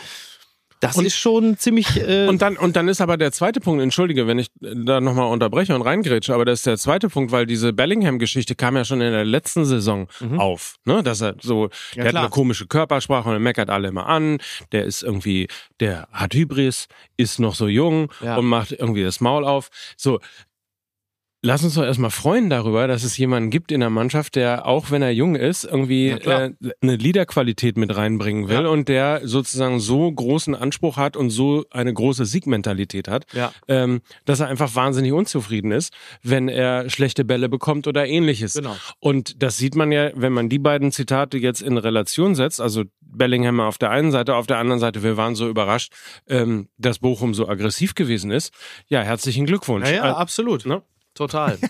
das Und- ist schon ziemlich. Äh, Und dann, und dann ist aber der zweite Punkt, entschuldige, wenn ich da nochmal unterbreche und reingrätsche, aber das ist der zweite Punkt, weil diese Bellingham-Geschichte kam ja schon in der letzten Saison auf, ne? Dass er so, der hat klar. eine komische Körpersprache und er meckert alle immer an, der ist irgendwie, der hat Hybris, ist noch so jung Ja. und macht irgendwie das Maul auf. So, Lass uns doch erstmal freuen darüber, dass es jemanden gibt in der Mannschaft, der, auch wenn er jung ist, irgendwie äh, eine Liederqualität mit reinbringen will Ja. und der sozusagen so großen Anspruch hat und so eine große Siegmentalität hat, Ja. ähm, dass er einfach wahnsinnig unzufrieden ist, wenn er schlechte Bälle bekommt oder ähnliches. Genau. Und das sieht man ja, wenn man die beiden Zitate jetzt in Relation setzt, also Bellingham auf der einen Seite, auf der anderen Seite, wir waren so überrascht, ähm, dass Bochum so aggressiv gewesen ist. Ja, herzlichen Glückwunsch. Ja, ja, Äh, absolut. ne? Total.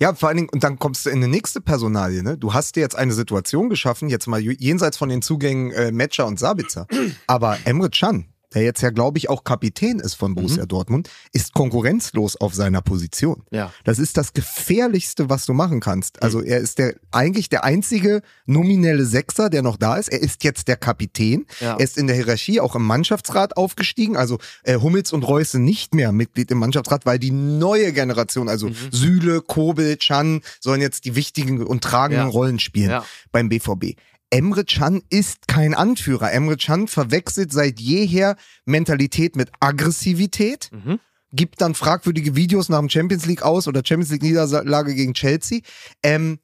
Ja, vor allen Dingen, und dann kommst du in eine nächste Personalie, ne? Du hast dir jetzt eine Situation geschaffen, jetzt mal jenseits von den Zugängen äh, Metscher und Sabitzer. Aber Emre Can, der jetzt ja, glaube ich, auch Kapitän ist von Borussia Dortmund, ist konkurrenzlos auf seiner Position. Ja. Das ist das gefährlichste, was du machen kannst. Also er ist der eigentlich der einzige nominelle Sechser, der noch da ist. Er ist jetzt der Kapitän. Ja. Er ist in der Hierarchie auch im Mannschaftsrat aufgestiegen. Also äh, Hummels und Reus sind nicht mehr Mitglied im Mannschaftsrat, weil die neue Generation, also Mhm. Süle, Kobel, Chan, sollen jetzt die wichtigen und tragenden Ja. Rollen spielen Ja. beim BVB. Emre Can ist kein Anführer. Emre Can verwechselt seit jeher Mentalität mit Aggressivität Mhm. gibt dann fragwürdige Videos nach dem Champions League aus oder Champions League Niederlage gegen Chelsea. Ähm,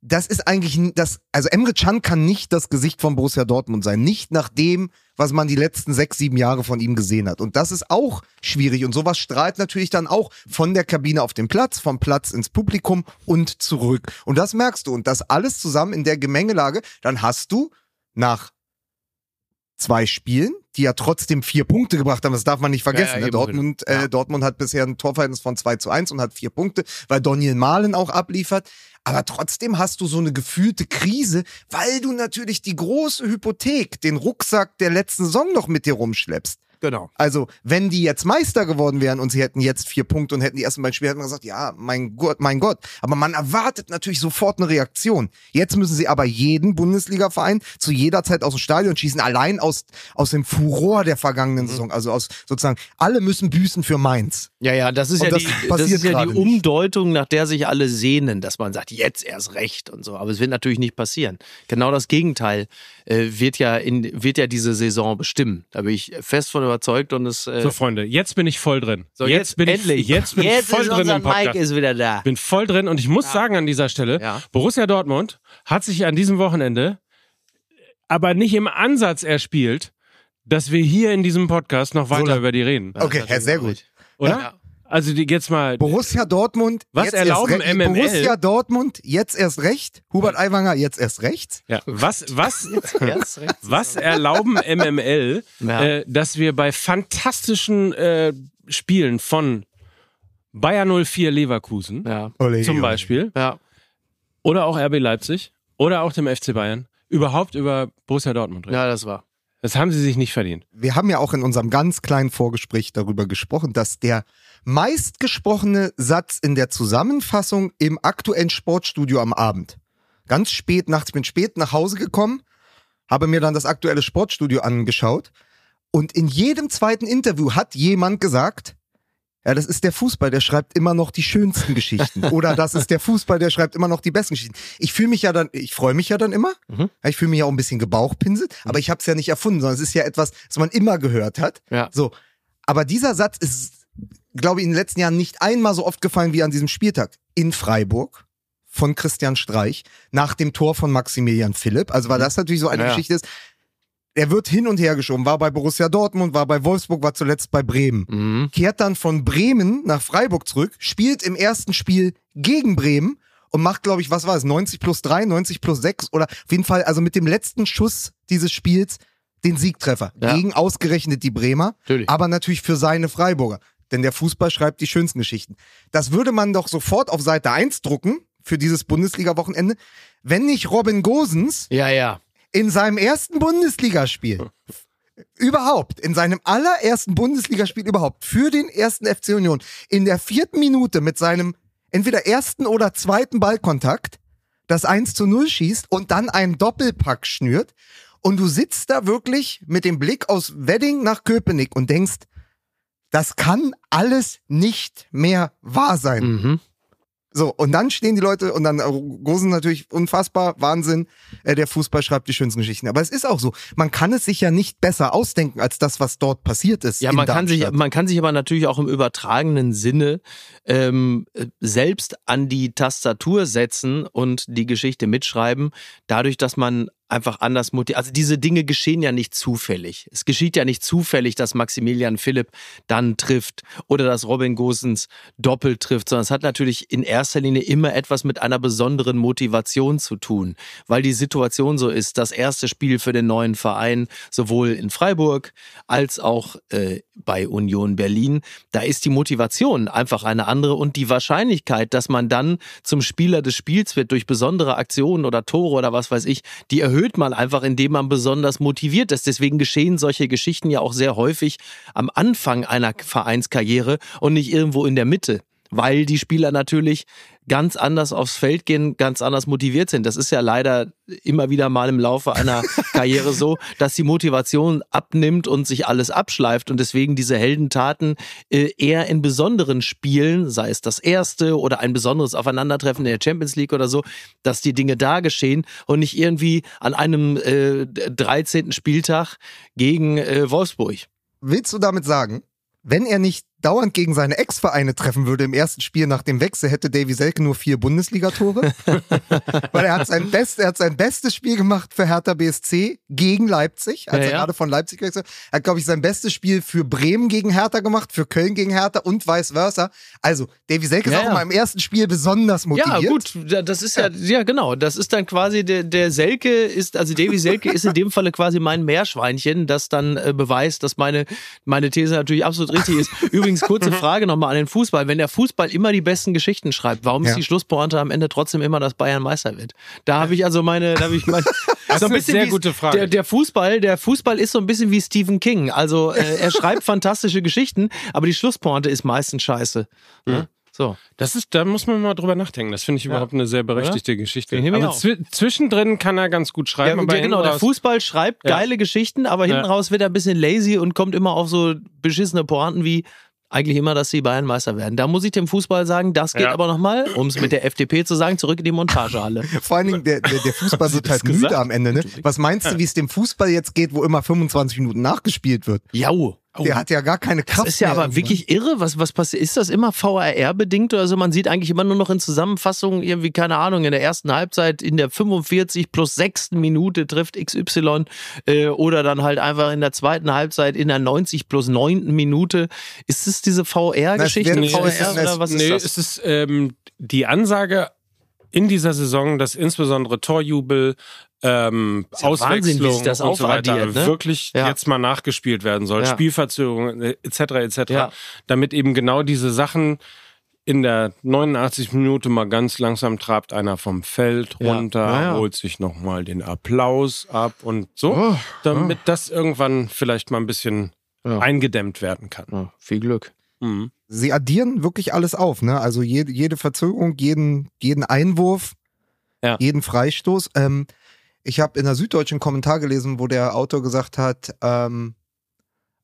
das ist eigentlich, das, also Emre Can kann nicht das Gesicht von Borussia Dortmund sein. Nicht nach dem, was man die letzten sechs, sieben Jahre von ihm gesehen hat. Und das ist auch schwierig. Und sowas strahlt natürlich dann auch von der Kabine auf den Platz, vom Platz ins Publikum und zurück. Und das merkst du. Und das alles zusammen in der Gemengelage, dann hast du nach zwei Spielen, die ja trotzdem vier Punkte gebracht haben, das darf man nicht vergessen. Ja, ja, ne? Dortmund, Ja. äh, Dortmund hat bisher ein Torverhältnis von 2 zu 1 und hat vier Punkte, weil Daniel Mahlen auch abliefert. Aber trotzdem hast du so eine gefühlte Krise, weil du natürlich die große Hypothek, den Rucksack der letzten Saison noch mit dir rumschleppst. Genau. Also, wenn die jetzt Meister geworden wären und sie hätten jetzt vier Punkte und hätten die ersten beiden Spiele, hätten wir gesagt, ja, mein Gott, mein Gott. Aber man erwartet natürlich sofort eine Reaktion. Jetzt müssen sie aber jeden Bundesliga-Verein zu jeder Zeit aus dem Stadion schießen, allein aus, aus dem Furor der vergangenen Mhm. Saison. Also aus sozusagen, alle müssen büßen für Mainz. Ja, ja, das ist Und ja das die, das passiert ist ja die nicht. Umdeutung, nach der sich alle sehnen, dass man sagt, jetzt erst recht und so. Aber es wird natürlich nicht passieren. Genau das Gegenteil äh, wird ja in, wird ja diese Saison bestimmen. Da bin ich fest von überzeugt und es. Äh, So, Freunde, jetzt bin ich voll drin. so, jetzt, bin endlich. ich, jetzt bin ich voll ist drin unser im Podcast. Mike ist wieder da. bin voll drin und ich muss sagen an dieser Stelle, Ja. Borussia Dortmund hat sich an diesem Wochenende aber nicht im Ansatz erspielt, dass wir hier in diesem Podcast noch weiter lang- über die reden. Okay, ja, sehr gut. Oder? Ja. Also die jetzt mal. Borussia Dortmund, Was jetzt erlauben erst recht. MML? Borussia Dortmund, jetzt erst recht. Hubert Aiwanger, jetzt erst rechts. Ja, was, was, Erst recht. was erlauben MML, Ja. äh, dass wir bei fantastischen äh, Spielen von Bayer 04 Leverkusen Ja. Ole, zum. Beispiel Ja. oder auch RB Leipzig oder auch dem FC Bayern überhaupt über Borussia Dortmund reden. Ja, das war. Das haben sie sich nicht verdient. Wir haben ja auch in unserem ganz kleinen Vorgespräch darüber gesprochen, dass der meistgesprochene Satz in der Zusammenfassung im aktuellen Sportstudio am Abend, ganz spät nachts, ich bin spät nach Hause gekommen, habe mir dann das aktuelle Sportstudio angeschaut und in jedem zweiten Interview hat jemand gesagt, ja, das ist der Fußball, der schreibt immer noch die schönsten Geschichten. Oder das ist der Fußball, der schreibt immer noch die besten Geschichten. Ich fühle mich ja dann, ich freue mich ja dann immer. Mhm. Ich fühle mich ja auch ein bisschen gebauchpinselt, aber ich habe es ja nicht erfunden, sondern es ist ja etwas, was man immer gehört hat. Ja. So. Aber dieser Satz ist, glaube ich, in den letzten Jahren nicht einmal so oft gefallen wie an diesem Spieltag. In Freiburg von Christian Streich nach dem Tor von Maximilian Philipp. Also, weil das natürlich so eine Ja. Geschichte ist. Er wird hin und her geschoben, war bei Borussia Dortmund, war bei Wolfsburg, war zuletzt bei Bremen Mhm. kehrt dann von Bremen nach Freiburg zurück, spielt im ersten Spiel gegen Bremen und macht, glaube ich, was war es, 90 plus 3, 90 plus 6 oder auf jeden Fall, also mit dem letzten Schuss dieses Spiels den Siegtreffer Ja. gegen ausgerechnet die Bremer, Natürlich. aber natürlich für seine Freiburger. Denn der Fußball schreibt die schönsten Geschichten. Das würde man doch sofort auf Seite 1 drucken für dieses Bundesliga-Wochenende, wenn nicht Robin Gosens Ja, ja. In seinem ersten Bundesligaspiel überhaupt, in seinem allerersten Bundesligaspiel überhaupt für den ersten FC Union in der vierten Minute mit seinem entweder ersten oder zweiten Ballkontakt das 1 zu 0 schießt und dann einen Doppelpack schnürt und du sitzt da wirklich mit dem Blick aus Wedding nach Köpenick und denkst, das kann alles nicht mehr wahr sein. Mhm. So, und dann stehen die Leute und dann äh, Gosen natürlich unfassbar, Wahnsinn. Äh, der Fußball schreibt die schönsten Geschichten. Aber es ist auch so, man kann es sich ja nicht besser ausdenken als das, was dort passiert ist. Ja, man kann, sich, man kann sich aber natürlich auch im übertragenen Sinne ähm, äh, selbst an die Tastatur setzen und die Geschichte mitschreiben, dadurch, dass man einfach anders motiviert. Also diese Dinge geschehen ja nicht zufällig. Es geschieht ja nicht zufällig, dass Maximilian Philipp dann trifft oder dass Robin Gosens doppelt trifft, sondern es hat natürlich in erster Linie immer etwas mit einer besonderen Motivation zu tun, weil die Situation so ist, das erste Spiel für den neuen Verein, sowohl in Freiburg als auch äh, bei Union Berlin, da ist die Motivation einfach eine andere und die Wahrscheinlichkeit, dass man dann zum Spieler des Spiels wird durch besondere Aktionen oder Tore oder was weiß ich, die erhöht man einfach, indem man besonders motiviert ist. Deswegen geschehen solche Geschichten ja auch sehr häufig am Anfang einer Vereinskarriere und nicht irgendwo in der Mitte weil die Spieler natürlich ganz anders aufs Feld gehen, ganz anders motiviert sind. Das ist ja leider immer wieder mal im Laufe einer Karriere so, dass die Motivation abnimmt und sich alles abschleift und deswegen diese Heldentaten äh, eher in besonderen Spielen, sei es das erste oder ein besonderes Aufeinandertreffen in der Champions League oder so, dass die Dinge da geschehen und nicht irgendwie an einem äh, 13. Spieltag gegen äh, Wolfsburg. Willst du damit sagen, wenn er nicht dauernd gegen seine Ex-Vereine treffen würde im ersten Spiel nach dem Wechsel, hätte Davy Selke nur vier Bundesligatore? Weil er hat sein, Best, er hat sein bestes Spiel gemacht für Hertha BSC gegen Leipzig, als Ja, er ja. gerade von Leipzig wechselt. Er hat, glaube ich, sein bestes Spiel für Bremen gegen Hertha gemacht, für Köln gegen Hertha und vice versa. Also, Davy Selke Ja, ist auch mal im ersten Spiel besonders motiviert. Ja, gut, das ist ja, ja genau, das ist dann quasi der, der Selke ist, also Davy Selke ist in dem Falle quasi mein Meerschweinchen, das dann äh, beweist, dass meine, meine These natürlich absolut richtig ist. Übrigens, kurze Frage nochmal an den Fußball. Wenn der Fußball immer die besten Geschichten schreibt, warum Ja. ist die Schlusspointe am Ende trotzdem immer, dass Bayern Meister wird? Da habe ich also meine, da habe ich mein, Das ist eine sehr gute Frage. Der, der Fußball, der Fußball ist so ein bisschen wie Stephen King. Also äh, er schreibt fantastische Geschichten, aber die Schlusspointe ist meistens scheiße. Ne? So. Das ist, da muss man mal drüber nachdenken. Das finde ich überhaupt eine sehr berechtigte Geschichte. Finde ich Aber auch. zwi zwischendrin kann er ganz gut Ja, schreiben. aber ja, genau, der Fußball schreibt Ja. geile Geschichten, aber hinten Ja. raus wird er ein bisschen lazy und kommt immer auf so beschissene Pointen wie eigentlich immer, dass die Bayern Meister werden. Da muss ich dem Fußball sagen, das geht Ja. aber nochmal, um es mit der FDP zu sagen, zurück in die Montagehalle. Vor allen Dingen, der, der, der Fußball wird halt müde am Ende. Ne? Was meinst du, wie es dem Fußball jetzt geht, wo immer 25 Minuten nachgespielt wird? Jau. Der hat ja gar keine Kraft Das ist ja mehr aber irgendwann. wirklich irre. Was, was passiert? Ist das immer VRR-bedingt oder so? Man sieht eigentlich immer nur noch in Zusammenfassungen irgendwie, keine Ahnung, in der ersten Halbzeit, in der 45 plus sechsten Minute trifft XY äh, oder dann halt einfach in der zweiten Halbzeit in der 90 plus neunten Minute. Ist es diese VR-Geschichte? wird- Nee, VR es ist, oder was ist nee, das? es ist ähm, die Ansage in dieser Saison, dass insbesondere Torjubel, ähm, Ist ja Wahnsinn, Auswechslung das und so weiter ne? wirklich Ja. jetzt mal nachgespielt werden soll. Ja. Spielverzögerungen etc. etc. Ja. Damit eben genau diese Sachen in der 89 Minute mal ganz langsam trabt einer vom Feld runter, Ja, ja. holt sich nochmal den Applaus ab und so, Oh, damit das irgendwann vielleicht mal ein bisschen Ja. eingedämmt werden kann. Ja, viel Glück. Mhm. Sie addieren wirklich alles auf, ne? Also jede, jede Verzögerung, jeden, jeden Einwurf, Ja. jeden Freistoß. Ähm, ich habe in der Süddeutschen Kommentar gelesen, wo der Autor gesagt hat, ähm,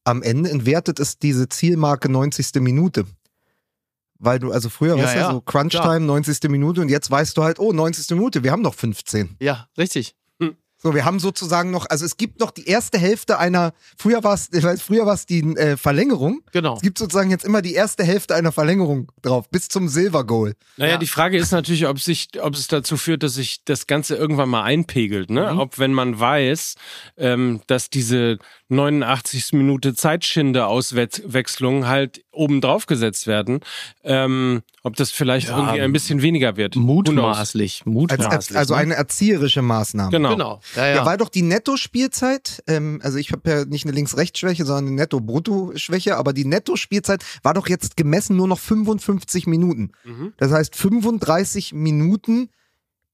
am Ende entwertet es diese Zielmarke 90. Minute. Weil du, also früher, Ja, weißt ja, du, so Crunch-Time, 90. Minute und jetzt weißt du halt, oh, 90. Minute, wir haben noch 15. Ja, richtig. So, wir haben sozusagen noch, also es gibt noch die erste Hälfte einer, früher war es, ich weiß, früher war es die äh, Verlängerung. Genau. Es gibt sozusagen jetzt immer die erste Hälfte einer Verlängerung drauf, bis zum Silver Goal. Naja, Ja. die Frage ist natürlich, ob, sich, ob es dazu führt, dass sich das Ganze irgendwann mal einpegelt. Ne? Mhm. Ob, wenn man weiß, ähm, dass diese 89. Minute Zeitschinde-Auswechslung halt oben drauf gesetzt werden, ähm, ob das vielleicht Ja, irgendwie ein bisschen weniger wird. Knows? Mutmaßlich. Als, Mutmaßlich. also ne? eine erzieherische Maßnahme. Genau. Genau. Ja, Ja, ja. weil doch die Netto-Spielzeit, ähm, also ich habe ja nicht eine Links-Rechts-Schwäche, sondern eine Netto-Brutto-Schwäche, aber die Netto-Spielzeit war doch jetzt gemessen nur noch 55 Minuten. Mhm. Das heißt, 35 Minuten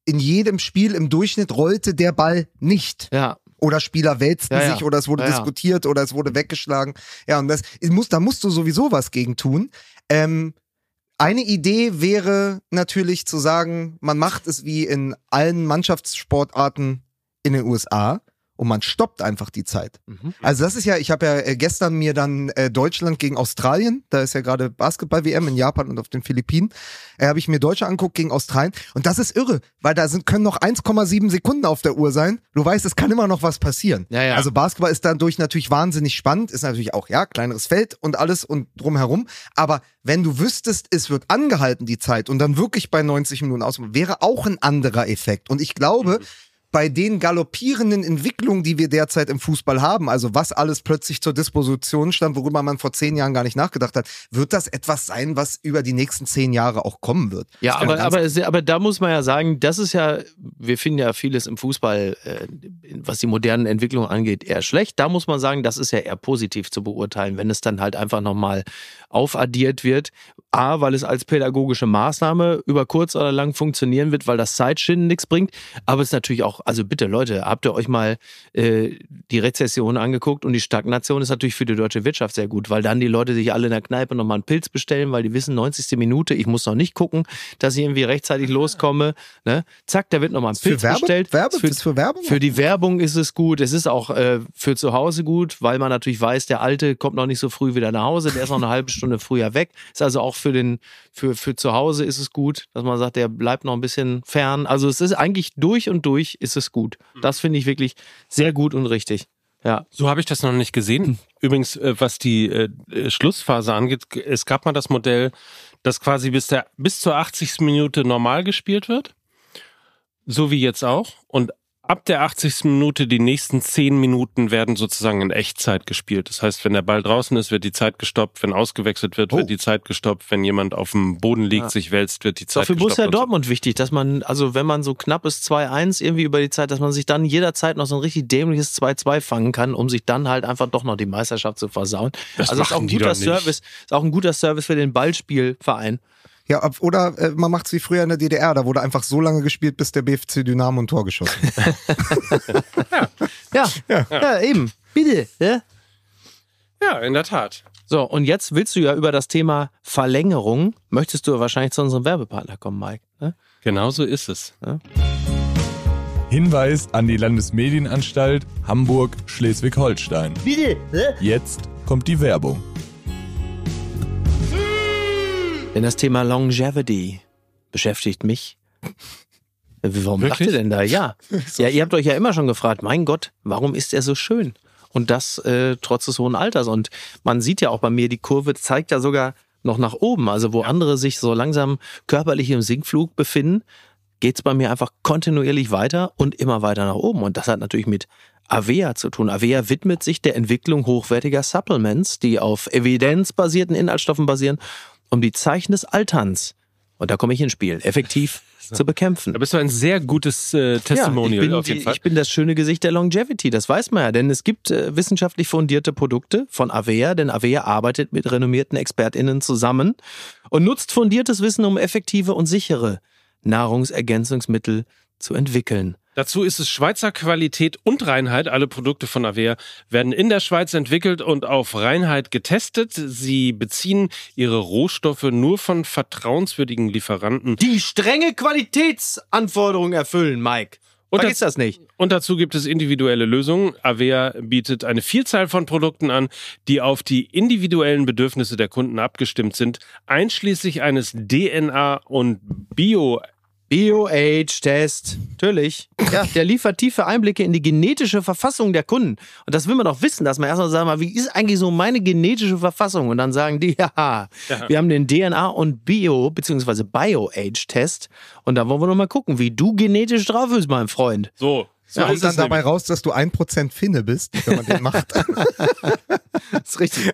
in jedem Spiel im Durchschnitt rollte der Ball nicht. ja. Oder Spieler wälzten Ja, sich oder es wurde diskutiert oder es wurde weggeschlagen. Ja, und das muss, da musst du sowieso was gegen tun. Ähm, eine Idee wäre natürlich zu sagen, man macht es wie in allen Mannschaftssportarten in den USA und man stoppt einfach die Zeit. Mhm. Also das ist ja, ich habe ja äh, gestern mir dann äh, Deutschland gegen Australien, da ist ja gerade Basketball-WM in Japan und auf den Philippinen, äh, habe ich mir Deutsche anguckt gegen Australien und das ist irre, weil da sind, können noch 1,7 Sekunden auf der Uhr sein. Du weißt, es kann immer noch was passieren. Ja, ja. Also Basketball ist dadurch natürlich wahnsinnig spannend, ist natürlich auch, ja, kleineres Feld und alles und drumherum. Aber wenn du wüsstest, es wird angehalten, die Zeit, und dann wirklich bei 90 Minuten aus, wäre auch ein anderer Effekt. Und ich glaube, Mhm. Bei den galoppierenden Entwicklungen, die wir derzeit im Fußball haben, also was alles plötzlich zur Disposition stand, worüber man vor zehn Jahren gar nicht nachgedacht hat, wird das etwas sein, was über die nächsten zehn Jahre auch kommen wird. Ja, aber, aber, aber da muss man ja sagen, das ist ja, wir finden ja vieles im Fußball, äh, was die modernen Entwicklungen angeht, eher schlecht. Da muss man sagen, das ist ja eher positiv zu beurteilen, wenn es dann halt einfach nochmal aufaddiert wird. A, weil es als pädagogische Maßnahme über kurz oder lang funktionieren wird, weil das Zeitschinden nichts bringt. Aber es ist natürlich auch, also bitte Leute, habt ihr euch mal äh, die Rezession angeguckt und die Stagnation ist natürlich für die deutsche Wirtschaft sehr gut, weil dann die Leute sich alle in der Kneipe nochmal einen Pilz bestellen, weil die wissen, 90. Minute, ich muss noch nicht gucken, dass ich irgendwie rechtzeitig loskomme. Ne? Zack, da wird nochmal ein Für Pilz Werbe? bestellt. Werbe? Für, Ist für Werbung? für die Werbung ist es gut. Es ist auch äh, für zu Hause gut, weil man natürlich weiß, der Alte kommt noch nicht so früh wieder nach Hause, der ist noch eine halbe Stunde früher weg. Ist also auch für den für für zu Hause ist es gut, dass man sagt, der bleibt noch ein bisschen fern. Also es ist eigentlich durch und durch ist es gut. Das finde ich wirklich sehr gut und richtig. Ja. So habe ich das noch nicht gesehen. Übrigens, äh, was die äh, äh, Schlussphase angeht, es gab mal das Modell, dass quasi bis, der, bis zur 80. Minute normal gespielt wird. So wie jetzt auch. Und ab der 80. Minute die nächsten 10 Minuten werden sozusagen in Echtzeit gespielt. Das heißt, wenn der Ball draußen ist, wird die Zeit gestoppt. Wenn ausgewechselt wird, Oh. wird die Zeit gestoppt. Wenn jemand auf dem Boden liegt, Ja. sich wälzt, wird die Ist Zeit für gestoppt. Borussia und so. Dortmund wichtig, dass man, also wenn man so knapp ist 2-1 irgendwie über die Zeit, dass man sich dann jederzeit noch so ein richtig dämliches 2-2 fangen kann, um sich dann halt einfach doch noch die Meisterschaft zu versauen. Das also ist auch ein guter. Service, ist auch ein guter Service für den Ballspielverein. Ja, ob- oder äh, man macht's wie früher in der DDR, da wurde einfach so lange gespielt, bis der BFC Dynamo ein Tor geschossen hat. Ja, ja, eben. Bitte. Ja? Ja, in der Tat. So, und jetzt willst du ja über das Thema Verlängerung, möchtest du wahrscheinlich zu unserem Werbepartner kommen, Mike. Ne? Genau so ist es. Hinweis an die Landesmedienanstalt Hamburg-Schleswig-Holstein. Bitte, hä? Jetzt kommt die Werbung. Denn das Thema Longevity beschäftigt mich. Warum lacht Wirklich? ihr denn da? Ja. ja, ihr habt euch ja immer schon gefragt, mein Gott, warum ist er so schön? Und das äh, trotz des hohen Alters. Und man sieht ja auch bei mir, die Kurve zeigt ja sogar noch nach oben. Also wo andere sich so langsam körperlich im Sinkflug befinden, geht's bei mir einfach kontinuierlich weiter und immer weiter nach oben. Und das hat natürlich mit Avea zu tun. Avea widmet sich der Entwicklung hochwertiger Supplements, die auf evidenzbasierten Inhaltsstoffen basieren, um die Zeichen des Alterns Und da komme ich ins Spiel, effektiv zu bekämpfen. Da bist du ein sehr gutes äh, Testimonial ja, ich bin, auf jeden die- Fall. Ich bin das schöne Gesicht der Longevity, das weiß man ja, denn es gibt äh, wissenschaftlich fundierte Produkte von Avea, denn Avea arbeitet mit renommierten ExpertInnen zusammen und nutzt fundiertes Wissen, um effektive und sichere Nahrungsergänzungsmittel zu entwickeln. Dazu ist es Schweizer Qualität und Reinheit. Alle Produkte von Avea werden in der Schweiz entwickelt und auf Reinheit getestet. Sie beziehen ihre Rohstoffe nur von vertrauenswürdigen Lieferanten. Die strenge Qualitätsanforderungen erfüllen, Mike. Und Vergiss das nicht. Und dazu gibt es individuelle Lösungen. Avea bietet eine Vielzahl von Produkten an, die auf die individuellen Bedürfnisse der Kunden abgestimmt sind, einschließlich eines DNA- und Bio- BioAge-Test, natürlich. Ja, der liefert tiefe Einblicke in die genetische Verfassung der Kunden. Und das will man doch wissen, dass man erstmal sagen, mal, wie ist eigentlich so meine genetische Verfassung? Und dann sagen die, ja, wir haben den DNA- und Bio- bzw. BioAge-Test. Und da wollen wir noch mal gucken, wie du genetisch drauf bist, mein Freund. So. So So kommt dann es dabei nämlich. raus, dass du 1% Finne bist, wenn man den macht. Das ist richtig.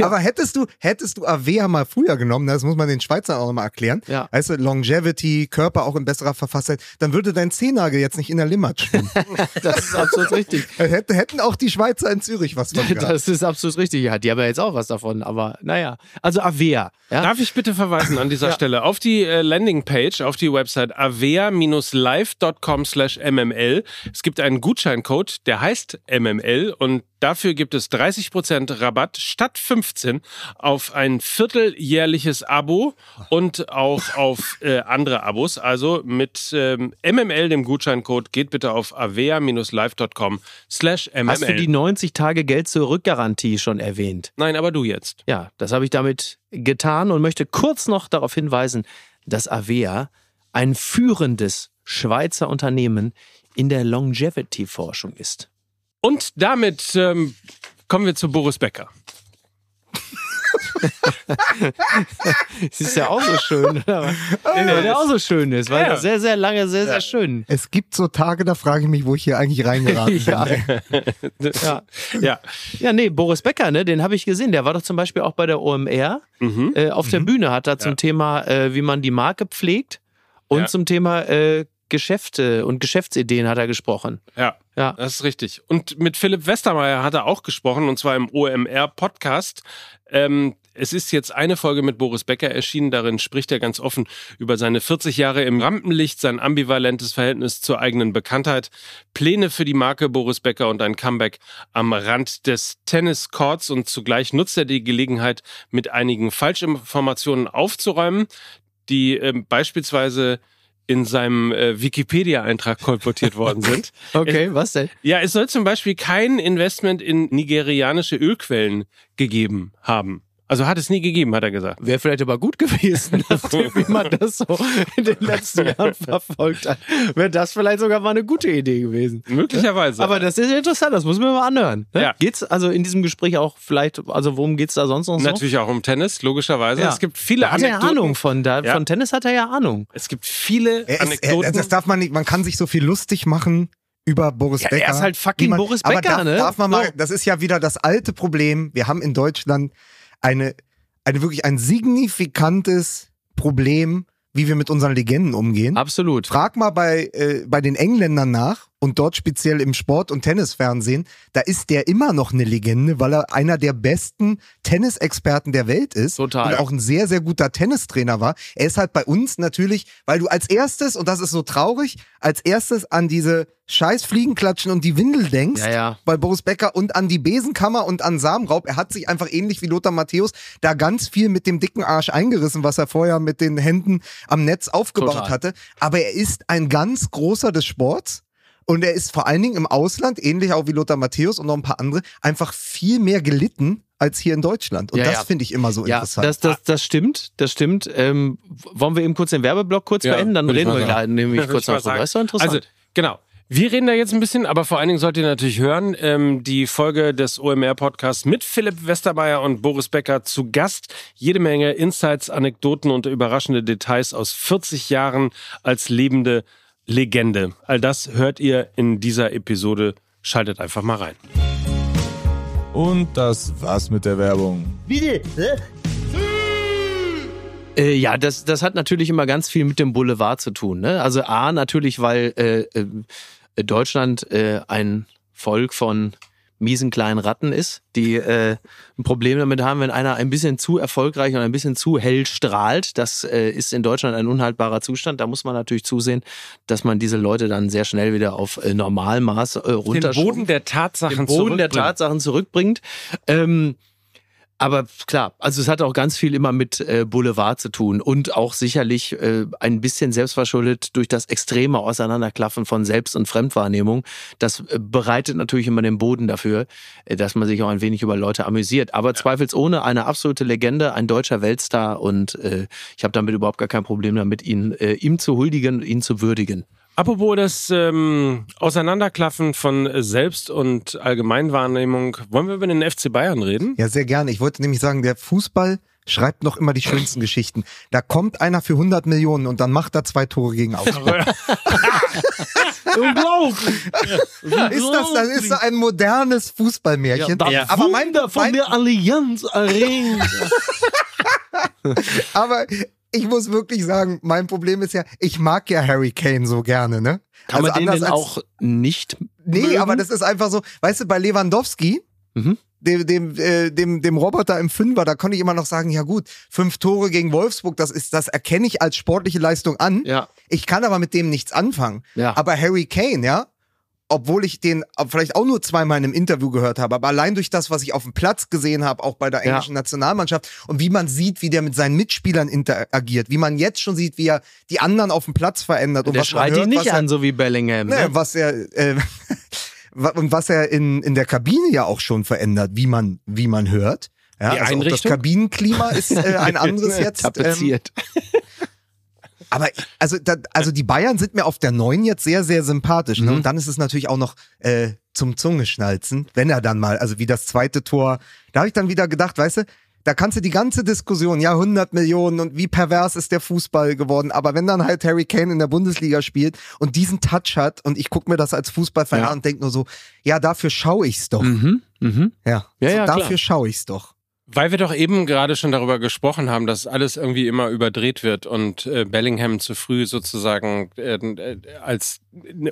Aber hättest du, hättest du Avea mal früher genommen, das muss man den Schweizern auch mal erklären, Ja. weißt du, Longevity, Körper auch in besserer Verfasstheit, dann würde dein Zehennagel jetzt nicht in der Limmat schwimmen. Das ist absolut richtig. Hätte, hätten auch die Schweizer in Zürich was von gehabt. Das ist absolut richtig. Ja, die haben ja jetzt auch was davon. Aber naja. Also Avea. Ja? Darf ich bitte verweisen an dieser Stelle auf die äh, Landingpage, auf die Website avea-live.com slash mml. Es gibt einen Gutscheincode, der heißt mml und dafür gibt es 30% Rabatt statt 15 auf ein vierteljährliches Abo und auch auf äh, andere Abos. Also mit ähm, mml, dem Gutscheincode, geht bitte auf avea-live.com slash Hast du die mml. 90 Tage Geld zurück-Garantie schon erwähnt? Nein, aber du jetzt. Ja, das habe ich damit getan und möchte kurz noch darauf hinweisen, dass Avea ein führendes Schweizer Unternehmen in der Longevity-Forschung ist. Und damit ähm, kommen wir zu Boris Becker. Das ist ja auch so schön. oder? Der auch so schön ist, weil Ja. sehr, sehr lange, sehr, sehr schön. Es gibt so Tage, da frage ich mich, wo ich hier eigentlich reingeraten bin. Ja. ja. Ja, ja, nee, Boris Becker, ne, den habe ich gesehen. Der war doch zum Beispiel auch bei der OMR Mhm. äh, auf der Bühne, hat da zum Ja. Thema, äh, wie man die Marke pflegt und Ja. zum Thema äh, Geschäfte und Geschäftsideen hat er gesprochen. ja. Ja. Das ist richtig. Und mit Philipp Westermeier hat er auch gesprochen, und zwar im OMR-Podcast. Ähm, es ist jetzt eine Folge mit Boris Becker erschienen. Darin spricht er ganz offen über seine 40 Jahre im Rampenlicht, sein ambivalentes Verhältnis zur eigenen Bekanntheit, Pläne für die Marke Boris Becker und ein Comeback am Rand des Tenniscourts. Und zugleich nutzt er die Gelegenheit, mit einigen Falschinformationen aufzuräumen, die ähm, beispielsweise in seinem äh, Wikipedia-Eintrag kolportiert worden sind. Okay, was denn? Ja, es soll zum Beispiel kein Investment in nigerianische Ölquellen gegeben haben. Also hat es nie gegeben, hat er gesagt. Wäre vielleicht aber gut gewesen, nachdem wie man das so in den letzten Jahren verfolgt hat. Wäre das vielleicht sogar mal eine gute Idee gewesen. Möglicherweise. Aber das ist interessant, das muss man mal anhören. Ne? Ja. Geht's also in diesem Gespräch auch vielleicht, also worum geht's da sonst noch so? Natürlich auch um Tennis, logischerweise. Ja. Es gibt viele Da hat er ja Anekdoten. Ahnung von, da, Ja. von Tennis hat er ja Ahnung. Es gibt viele Er ist, er, Anekdoten. das darf man nicht, man kann sich so viel lustig machen über Boris Ja, er Becker. ist halt fucking man, Boris aber Becker, darf, ne? Darf man mal, So. das ist ja wieder das alte Problem. Wir haben in Deutschland eine, eine wirklich ein signifikantes Problem, wie wir mit unseren Legenden umgehen. Absolut. Frag mal bei, äh, bei den Engländern nach und dort speziell im Sport- und Tennisfernsehen, da ist der immer noch eine Legende, weil er einer der besten Tennisexperten der Welt ist. Total. Und auch ein sehr, sehr guter Tennistrainer war. Er ist halt bei uns natürlich, weil du als erstes, und das ist so traurig, als erstes an diese scheiß Fliegenklatschen und die Windel denkst. Ja, ja. Bei Boris Becker und an die Besenkammer und an Samenraub. Er hat sich einfach ähnlich wie Lothar Matthäus da ganz viel mit dem dicken Arsch eingerissen, was er vorher mit den Händen am Netz aufgebaut Total. hatte. Aber er ist ein ganz großer des Sports. Und er ist vor allen Dingen im Ausland, ähnlich auch wie Lothar Matthäus und noch ein paar andere, einfach viel mehr gelitten als hier in Deutschland. Und Ja, das ja. finde ich immer so Ja, interessant. das, das, das stimmt, das stimmt. Ähm, wollen wir eben kurz den Werbeblock kurz Ja, beenden? Dann reden wir gleich nämlich kurz noch drüber. Ist doch interessant. Also, genau. Wir reden da jetzt ein bisschen, aber vor allen Dingen sollt ihr natürlich hören, ähm, die Folge des OMR-Podcasts mit Philipp Westermeier und Boris Becker zu Gast. Jede Menge Insights, Anekdoten und überraschende Details aus 40 Jahren als lebende Legende. All das hört ihr in dieser Episode. Schaltet einfach mal rein. Und das war's mit der Werbung. Äh, ja, das, das hat natürlich immer ganz viel mit dem Boulevard zu tun. Ne? Also A, natürlich, weil äh, äh, Deutschland äh, ein Volk von miesen kleinen Ratten ist, die äh, ein Problem damit haben, wenn einer ein bisschen zu erfolgreich und ein bisschen zu hell strahlt. Das äh, ist in Deutschland ein unhaltbarer Zustand. Da muss man natürlich zusehen, dass man diese Leute dann sehr schnell wieder auf äh, Normalmaß äh, Den runterschraubt. Boden der Tatsachen den Boden der zurückbringen. Tatsachen zurückbringt. Ähm, aber klar, also es hat auch ganz viel immer mit äh, Boulevard zu tun und auch sicherlich äh, ein bisschen selbstverschuldet durch das extreme Auseinanderklaffen von Selbst- und Fremdwahrnehmung. Das äh, bereitet natürlich immer den Boden dafür, dass man sich auch ein wenig über Leute amüsiert. Aber zweifelsohne eine absolute Legende, ein deutscher Weltstar und ich habe damit überhaupt gar kein Problem damit, ihn ihm zu huldigen und ihn zu würdigen. Apropos das ähm, Auseinanderklaffen von Selbst- und Allgemeinwahrnehmung, wollen wir über den FC Bayern reden? Ja, sehr gerne. Ich wollte nämlich sagen, der Fußball schreibt noch immer die schönsten Geschichten. Da kommt einer für 100 Millionen und dann macht er zwei Tore gegen Augsburg. Unglaublich! ist das, das ist ein modernes Fußballmärchen. Ja, aber mein, mein, Allianz Arena. aber ich muss wirklich sagen, mein Problem ist ja, ich mag ja Harry Kane so gerne, ne? Kann man den anders denn auch nicht Nee, mögen? aber das ist einfach so, weißt du, bei Lewandowski, Mhm. dem, dem, äh, dem, dem Roboter im Fünfer, da konnte ich immer noch sagen, ja gut, fünf Tore gegen Wolfsburg, das ist, das erkenne ich als sportliche Leistung an. Ja, Ich kann aber mit dem nichts anfangen. ja. Aber Harry Kane, ja, obwohl ich den vielleicht auch nur zweimal in einem Interview gehört habe, aber allein durch das, was ich auf dem Platz gesehen habe, auch bei der Ja. englischen Nationalmannschaft und wie man sieht, wie der mit seinen Mitspielern interagiert, wie man jetzt schon sieht, wie er die anderen auf dem Platz verändert und der was man schreit hört, ihn nicht er, an, so wie Bellingham. Ne, Ne? was er äh, und was er in, in der Kabine ja auch schon verändert, wie man wie man hört. Ja, Die also das? Kabinenklima ist äh, ein anderes jetzt. Ähm, Tapeziert. aber also, da, also die Bayern sind mir auf der neuen jetzt sehr, sehr sympathisch. Ne? Mhm. Und dann ist es natürlich auch noch äh, zum Zungeschnalzen, wenn er dann mal, also wie das zweite Tor, da habe ich dann wieder gedacht, weißt du, da kannst du die ganze Diskussion, ja, 100 Millionen und wie pervers ist der Fußball geworden. Aber wenn dann halt Harry Kane in der Bundesliga spielt und diesen Touch hat und ich gucke mir das als Fußballfan Ja. an und denke nur so, ja, dafür schaue ich's doch. Mhm. Mhm. Ja, Ja, so, ja, dafür schaue ich's doch. Weil wir doch eben gerade schon darüber gesprochen haben, dass alles irgendwie immer überdreht wird und äh, Bellingham zu früh sozusagen äh, äh, als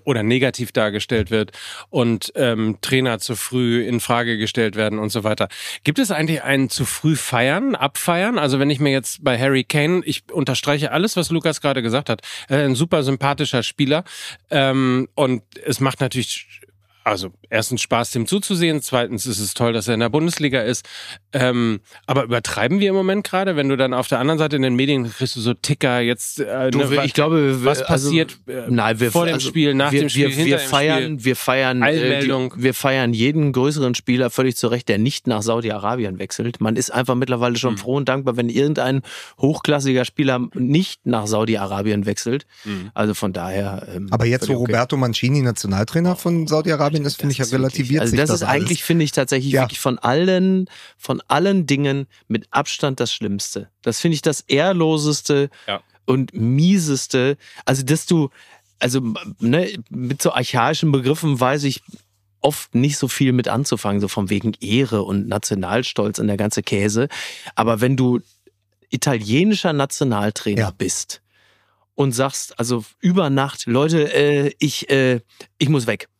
oder negativ dargestellt wird und ähm, Trainer zu früh in Frage gestellt werden und so weiter. Gibt es eigentlich ein zu früh feiern, abfeiern? Also wenn ich mir jetzt bei Harry Kane, ich unterstreiche alles, was Lukas gerade gesagt hat, äh, ein super sympathischer Spieler ähm, und es macht natürlich also erstens Spaß, dem zuzusehen. Zweitens ist es toll, dass er in der Bundesliga ist. Ähm, aber übertreiben wir im Moment gerade, wenn du dann auf der anderen Seite in den Medien kriegst du so Ticker jetzt. Äh, Du, ne, ich glaube, wir- was also, passiert äh, Nein, wir, vor dem also, Spiel, nach wir, dem Spiel, wir, hinter wir dem feiern, Spiel? wir feiern, äh, Eilmeldung. die, wir feiern jeden größeren Spieler völlig zu Recht, der nicht nach Saudi-Arabien wechselt. Man ist einfach mittlerweile schon Mhm. froh und dankbar, wenn irgendein hochklassiger Spieler nicht nach Saudi-Arabien wechselt. Mhm. Also von daher. Ähm, Aber jetzt, wo okay. Roberto Mancini Nationaltrainer von Saudi-Arabien ist, finde ich, ja Das ist relativiert Also sich das ist alles. eigentlich, finde ich tatsächlich Ja. wirklich von allen, von allen Dingen mit Abstand das Schlimmste. Das finde ich das ehrloseste Ja. und mieseste. Also dass du, also ne, mit so archaischen Begriffen weiß ich oft nicht so viel mit anzufangen, so von wegen Ehre und Nationalstolz und der ganze Käse. Aber wenn du italienischer Nationaltrainer Ja. bist und sagst, also über Nacht, Leute, äh, ich, äh, ich muss weg.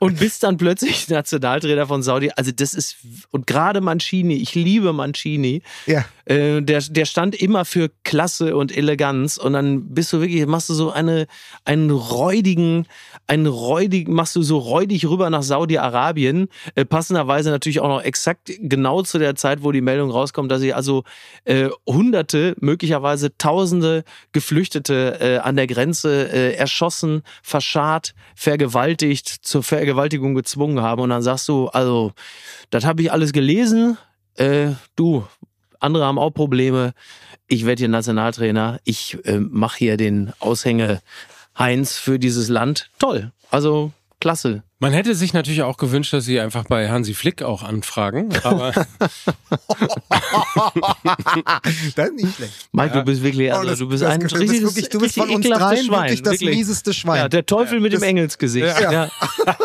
und, bist dann plötzlich Nationaltrainer von Saudi. Also das ist, und gerade Mancini, ich liebe Mancini, Ja. äh, der, der stand immer für Klasse und Eleganz und dann bist du wirklich, machst du so eine, einen räudigen, einen räudigen, machst du so räudig rüber nach Saudi-Arabien, äh, passenderweise natürlich auch noch exakt genau zu der Zeit, wo die Meldung rauskommt, dass sie also äh, Hunderte, möglicherweise Tausende Geflüchtete äh, an der Grenze äh, erschossen, verscharrt, vergewaltigt, zur Vergewaltigung gezwungen haben und dann sagst du, also, das habe ich alles gelesen, äh, du, andere haben auch Probleme. Ich werde hier Nationaltrainer. Ich äh, mache hier den Aushänge Heinz für dieses Land. Toll. Also klasse. Man hätte sich natürlich auch gewünscht, dass sie einfach bei Hansi Flick auch anfragen, aber das ist nicht schlecht. Mike, du bist wirklich, also Oh, das- du bist das ein bist richtiges, wirklich- du bist richtig von uns dreien Schwein, wirklich das wirklich. mieseste Schwein. Ja, der Teufel mit dem Das- Engelsgesicht. Ja.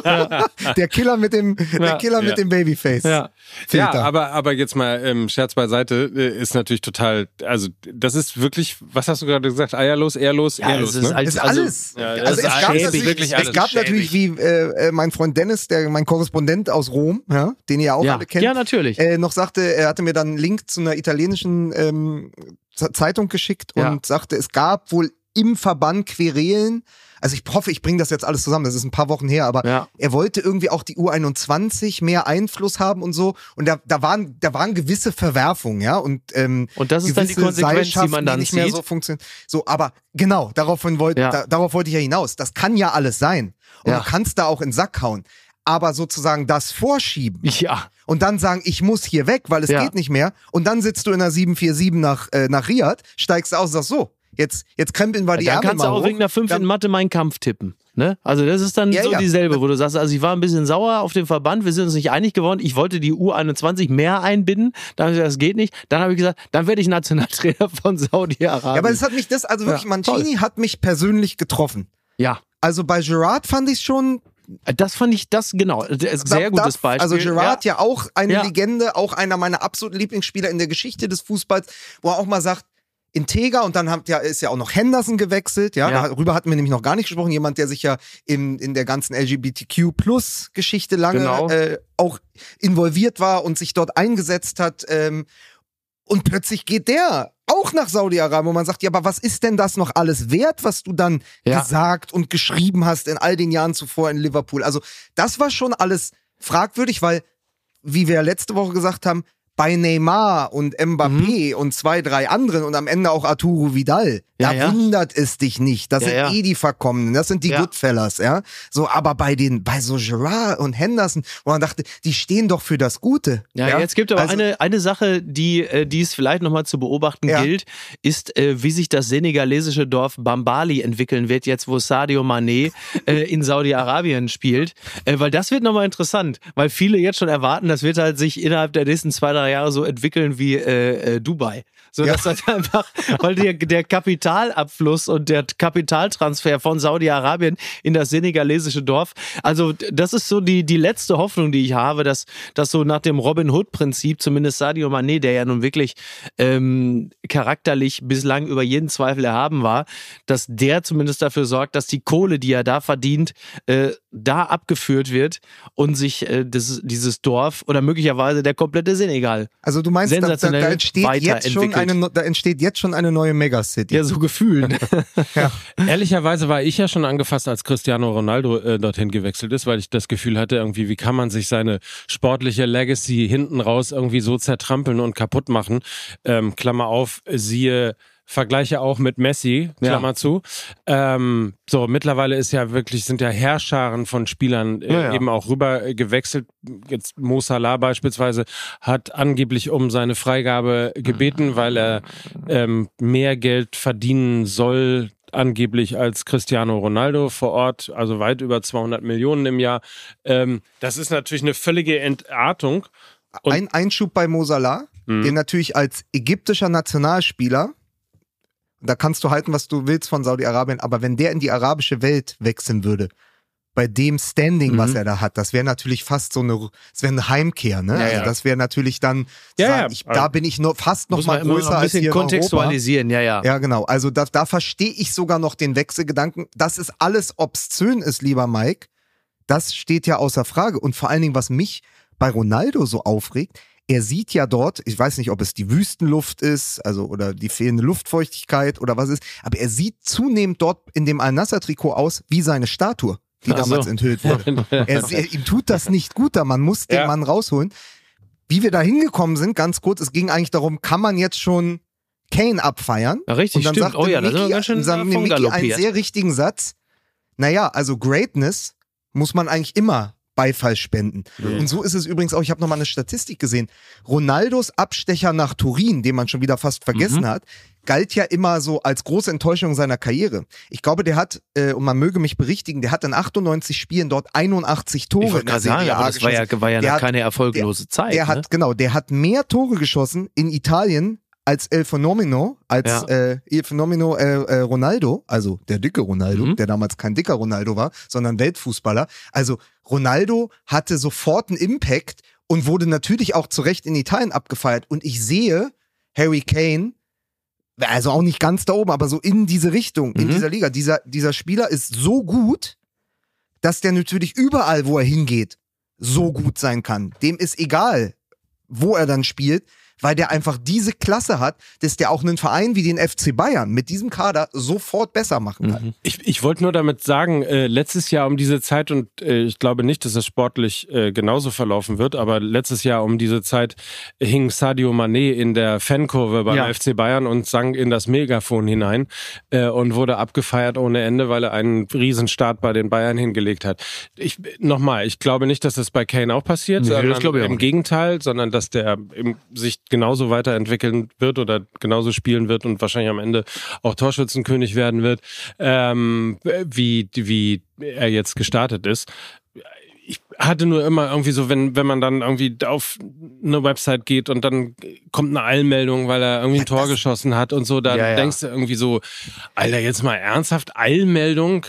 Ja. Der Killer mit dem, der Ja. Killer mit Ja. dem Babyface. Ja. ja, aber aber jetzt mal ähm, Scherz beiseite äh, ist natürlich total, also das ist wirklich, was hast du gerade gesagt, eierlos, ehrlos, Ja, ehrlos, es ist ne? als- ist also- alles. Ja, also das es ist gab, natürlich, wirklich alles es gab natürlich, wie äh, äh, mein Freund Dennis, der mein Korrespondent aus Rom, ja, den ihr ja auch Ja. alle kennt, ja, natürlich. äh, noch sagte, er hatte mir dann einen Link zu einer italienischen ähm, Zeitung geschickt und Ja. sagte, es gab wohl im Verband Querelen, also ich hoffe, ich bringe das jetzt alles zusammen, das ist ein paar Wochen her, aber Ja. er wollte irgendwie auch die U21 mehr Einfluss haben und so und da, da waren da waren gewisse Verwerfungen, ja und ähm, Und das ist dann die Konsequenz, die man dann nicht mehr zieht. so funktionieren. So, aber genau, daraufhin wollte, Ja. da, darauf wollte ich ja hinaus. Das kann ja alles sein. Und Ja. du kannst da auch in den Sack hauen. Aber sozusagen das vorschieben Ja. und dann sagen, ich muss hier weg, weil es geht nicht mehr. Und dann sitzt du in der 747 nach, äh, nach Riyadh, steigst aus und sagst so, jetzt, jetzt krempeln wir die Dann Ärmel kannst du auch hoch. wegen einer 5 Dann- in Mathe meinen Kampf tippen. Ne? Also das ist dann Ja, so ja. dieselbe, wo du sagst, also ich war ein bisschen sauer auf den Verband, wir sind uns nicht einig geworden, ich wollte die U21 mehr einbinden, dann habe ich gesagt, das geht nicht, dann habe ich gesagt, dann werde ich Nationaltrainer von Saudi-Arabien. Ja, aber es hat mich das, also wirklich, Ja, Mancini hat mich persönlich getroffen. ja, Also bei Gerard fand ich schon das fand ich, das genau, das ist ein sehr gutes Beispiel. Also Gerard ja, auch eine Ja. Legende, auch einer meiner absoluten Lieblingsspieler in der Geschichte des Fußballs, wo er auch mal sagt, integer und dann hat ja, ist ja auch noch Henderson gewechselt, ja, Ja. darüber hatten wir nämlich noch gar nicht gesprochen, jemand, der sich ja in, in der ganzen LGBTQ-Plus-Geschichte lange Genau. äh, auch involviert war und sich dort eingesetzt hat ähm, und plötzlich geht der auch nach Saudi-Arabien, wo man sagt, ja, aber was ist denn das noch alles wert, was du dann Ja. gesagt und geschrieben hast in all den Jahren zuvor in Liverpool? Also das war schon alles fragwürdig, weil, wie wir letzte Woche gesagt haben, bei Neymar und Mbappé und zwei, drei anderen und am Ende auch Arturo Vidal, Ja, da ja. wundert es dich nicht. Das Ja, sind eh die Verkommenen, das sind die. Goodfellas, ja. So, aber bei den, bei so Gerard und Henderson, wo man dachte, die stehen doch für das Gute. Ja, jetzt gibt aber Also- eine, eine Sache, die, äh, die es vielleicht nochmal zu beobachten gilt, ist, äh, wie sich das senegalesische Dorf Bambali entwickeln wird, jetzt wo Sadio Mané äh, in Saudi-Arabien spielt. Weil das wird nochmal interessant, weil viele jetzt schon erwarten, das wird halt sich innerhalb der nächsten zwei, drei Jahre so entwickeln wie äh, äh, Dubai. So Ja. dass halt einfach, weil der, der Kapitalabfluss und der Kapitaltransfer von Saudi-Arabien in das senegalesische Dorf, also das ist so die, die letzte Hoffnung, die ich habe, dass, dass so nach dem Robin Hood-Prinzip, zumindest Sadio Mané, der ja nun wirklich ähm, charakterlich bislang über jeden Zweifel erhaben war, dass der zumindest dafür sorgt, dass die Kohle, die er da verdient, äh, da abgeführt wird und sich äh, das, dieses Dorf oder möglicherweise der komplette Senegal Also du meinst, da, da, da entsteht jetzt schon eine, da entsteht jetzt schon eine neue Megacity. ja so gefühlt. Ehrlicherweise war ich ja schon angefasst, als Cristiano Ronaldo äh, dorthin gewechselt ist, weil ich das Gefühl hatte, irgendwie, wie kann man sich seine sportliche Legacy hinten raus irgendwie so zertrampeln und kaputt machen. Ähm, Klammer auf, siehe Vergleiche auch mit Messi, Klammer Ja. zu. Ähm, so, mittlerweile ist ja wirklich, sind ja Herrscharen von Spielern äh, Ja, ja. eben auch rüber äh, gewechselt. Jetzt Mo Salah beispielsweise hat angeblich um seine Freigabe gebeten, weil er ähm, mehr Geld verdienen soll, angeblich als Cristiano Ronaldo vor Ort, also weit über 200 Millionen im Jahr. Ähm, das ist natürlich eine völlige Entartung. Und- Ein Einschub bei Mo Salah, Mhm. den natürlich als ägyptischer Nationalspieler, da kannst du halten, was du willst von Saudi-Arabien, aber wenn der in die arabische Welt wechseln würde, bei dem Standing, Mhm. was er da hat, das wäre natürlich fast so eine, das wäre eine Heimkehr, ne? Ja, also ja. das wäre natürlich dann, Ja, sagen, ich, da bin ich nur fast noch mal größer noch ein als bisschen hier in Europa. kontextualisieren, ja, ja. Ja, genau. Also da, da verstehe ich sogar noch den Wechselgedanken. Das ist alles obszön ist, lieber Mike. Das steht ja außer Frage. Und vor allen Dingen, was mich bei Ronaldo so aufregt, er sieht ja dort, ich weiß nicht, ob es die Wüstenluft ist, also oder die fehlende Luftfeuchtigkeit oder was ist, aber er sieht zunehmend dort in dem Al-Nassr-Trikot aus wie seine Statue, die Ach so. damals enthüllt wurde. er, er, ihm tut das nicht gut, da man muss den Ja. Mann rausholen. Wie wir da hingekommen sind, ganz kurz, es ging eigentlich darum, kann man jetzt schon Kane abfeiern? Ja, richtig, und dann stimmt. sagte Oh ja, da sind wir Mickey, ganz schön dann Mickey einen sehr richtigen Satz. Naja, also Greatness muss man eigentlich immer Beifall spenden. Und so ist es übrigens auch, ich habe nochmal eine Statistik gesehen. Ronaldos Abstecher nach Turin, den man schon wieder fast vergessen Mhm. hat, galt ja immer so als große Enttäuschung seiner Karriere. Ich glaube, der hat, äh, und man möge mich berichtigen, der hat in 98 Spielen dort 81 Tore Ich in der sagen, Serie A das war ja, war ja Der hat- keine erfolglose Zeit. Der ne? hat, genau, der hat mehr Tore geschossen in Italien als El Fenomeno, als Ja. äh, El Fenomeno äh, äh, Ronaldo, also der dicke Ronaldo, Mhm. der damals kein dicker Ronaldo war, sondern Weltfußballer. Also Ronaldo hatte sofort einen Impact und wurde natürlich auch zu Recht in Italien abgefeiert. Und ich sehe Harry Kane, also auch nicht ganz da oben, aber so in diese Richtung, in Mhm. dieser Liga. Dieser, dieser Spieler ist so gut, dass der natürlich überall, wo er hingeht, so gut sein kann. Dem ist egal, wo er dann spielt, weil der einfach diese Klasse hat, dass der auch einen Verein wie den FC Bayern mit diesem Kader sofort besser machen kann. Mhm. Ich, ich wollte nur damit sagen, äh, letztes Jahr um diese Zeit, und äh, ich glaube nicht, dass es sportlich äh, genauso verlaufen wird, aber letztes Jahr um diese Zeit hing Sadio Mané in der Fankurve beim Ja. FC Bayern und sang in das Megafon hinein äh, und wurde abgefeiert ohne Ende, weil er einen Riesenstart bei den Bayern hingelegt hat. Ich nochmal, ich glaube nicht, dass das bei Kane auch passiert, Nee, das sondern glaube ich auch im nicht. Gegenteil, sondern dass der im, sich genauso weiterentwickeln wird oder genauso spielen wird und wahrscheinlich am Ende auch Torschützenkönig werden wird, ähm, wie, wie er jetzt gestartet ist. Ich hatte nur immer irgendwie so, wenn, wenn man dann irgendwie auf eine Website geht und dann kommt eine Eilmeldung, weil er irgendwie ein Tor geschossen hat und so, dann Ja, ja. denkst du irgendwie so, Alter, jetzt mal ernsthaft, Eilmeldung,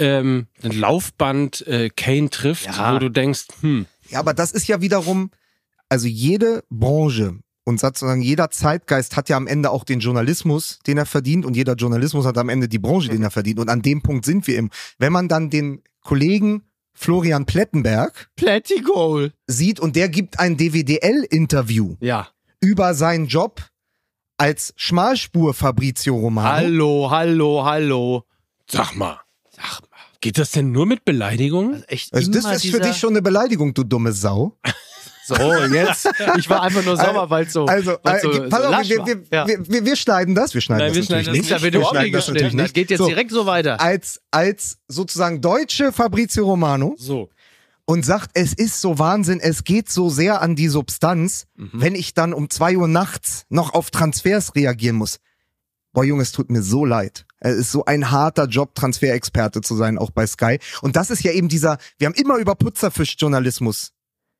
ähm, ein Laufband, äh, Kane trifft, Ja. wo du denkst, hm, Ja, aber das ist ja wiederum, also jede Branche und sozusagen jeder Zeitgeist hat ja am Ende auch den Journalismus, den er verdient und jeder Journalismus hat am Ende die Branche, den er verdient. Und an dem Punkt sind wir eben. Wenn man dann den Kollegen Florian Plettenberg Plättigol. sieht und der gibt ein DWDL-Interview Ja. über seinen Job als Schmalspur Fabrizio Romano. Hallo, hallo, hallo. sag mal, Sag mal. geht das denn nur mit Beleidigungen? Also echt Also das ist für dich schon eine Beleidigung, du dumme Sau. So, jetzt. Ich war einfach nur sauer, weil es so. Also, weil's äh, so, pass so auf, lasch wir, war. wir, ja. wir, wir, wir schneiden das, wir schneiden Nein, das wir natürlich schneiden das nicht. Nichts, da wird Wir schneiden nicht das natürlich geschnitten. Das nicht. geht jetzt So, direkt so weiter. als, als sozusagen deutsche Fabrizio Romano So. und sagt, es ist so Wahnsinn, es geht so sehr an die Substanz, Mhm. wenn ich dann um zwei Uhr nachts noch auf Transfers reagieren muss. Boah, Junge, es tut mir so leid. Es ist so ein harter Job, Transferexperte zu sein, auch bei Sky. Und das ist ja eben dieser, wir haben immer über Putzerfischjournalismus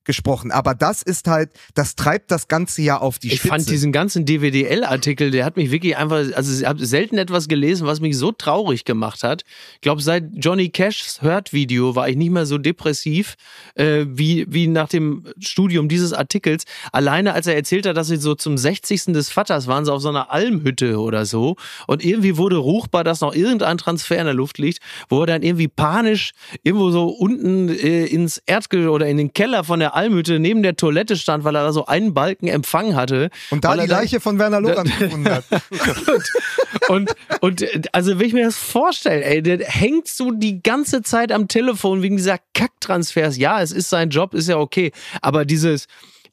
gesprochen, aber das ist halt, das treibt das ganze Jahr auf die Ich Spitze. fand diesen ganzen DWDL-Artikel, der hat mich wirklich einfach, also ich habe selten etwas gelesen, was mich so traurig gemacht hat. Ich glaube, seit Johnny Cashs Hört-Video war ich nicht mehr so depressiv äh, wie, wie nach dem Studium dieses Artikels. Alleine als er erzählt hat, dass sie so zum 60. des Vaters waren, sie auf so einer Almhütte oder so. Und irgendwie wurde ruchbar, dass noch irgendein Transfer in der Luft liegt, wo er dann irgendwie panisch irgendwo so unten äh, ins Erdgeschoss oder in den Keller von der Almhütte neben der Toilette stand, weil er da so einen Balken Empfang hatte. und da die Leiche von Werner Lorand gefunden hat. und, und äh, also, wenn ich mir das vorstelle, ey, der hängt so die ganze Zeit am Telefon wegen dieser Kacktransfers. Ja, es ist sein Job, ist ja okay. Aber dieses,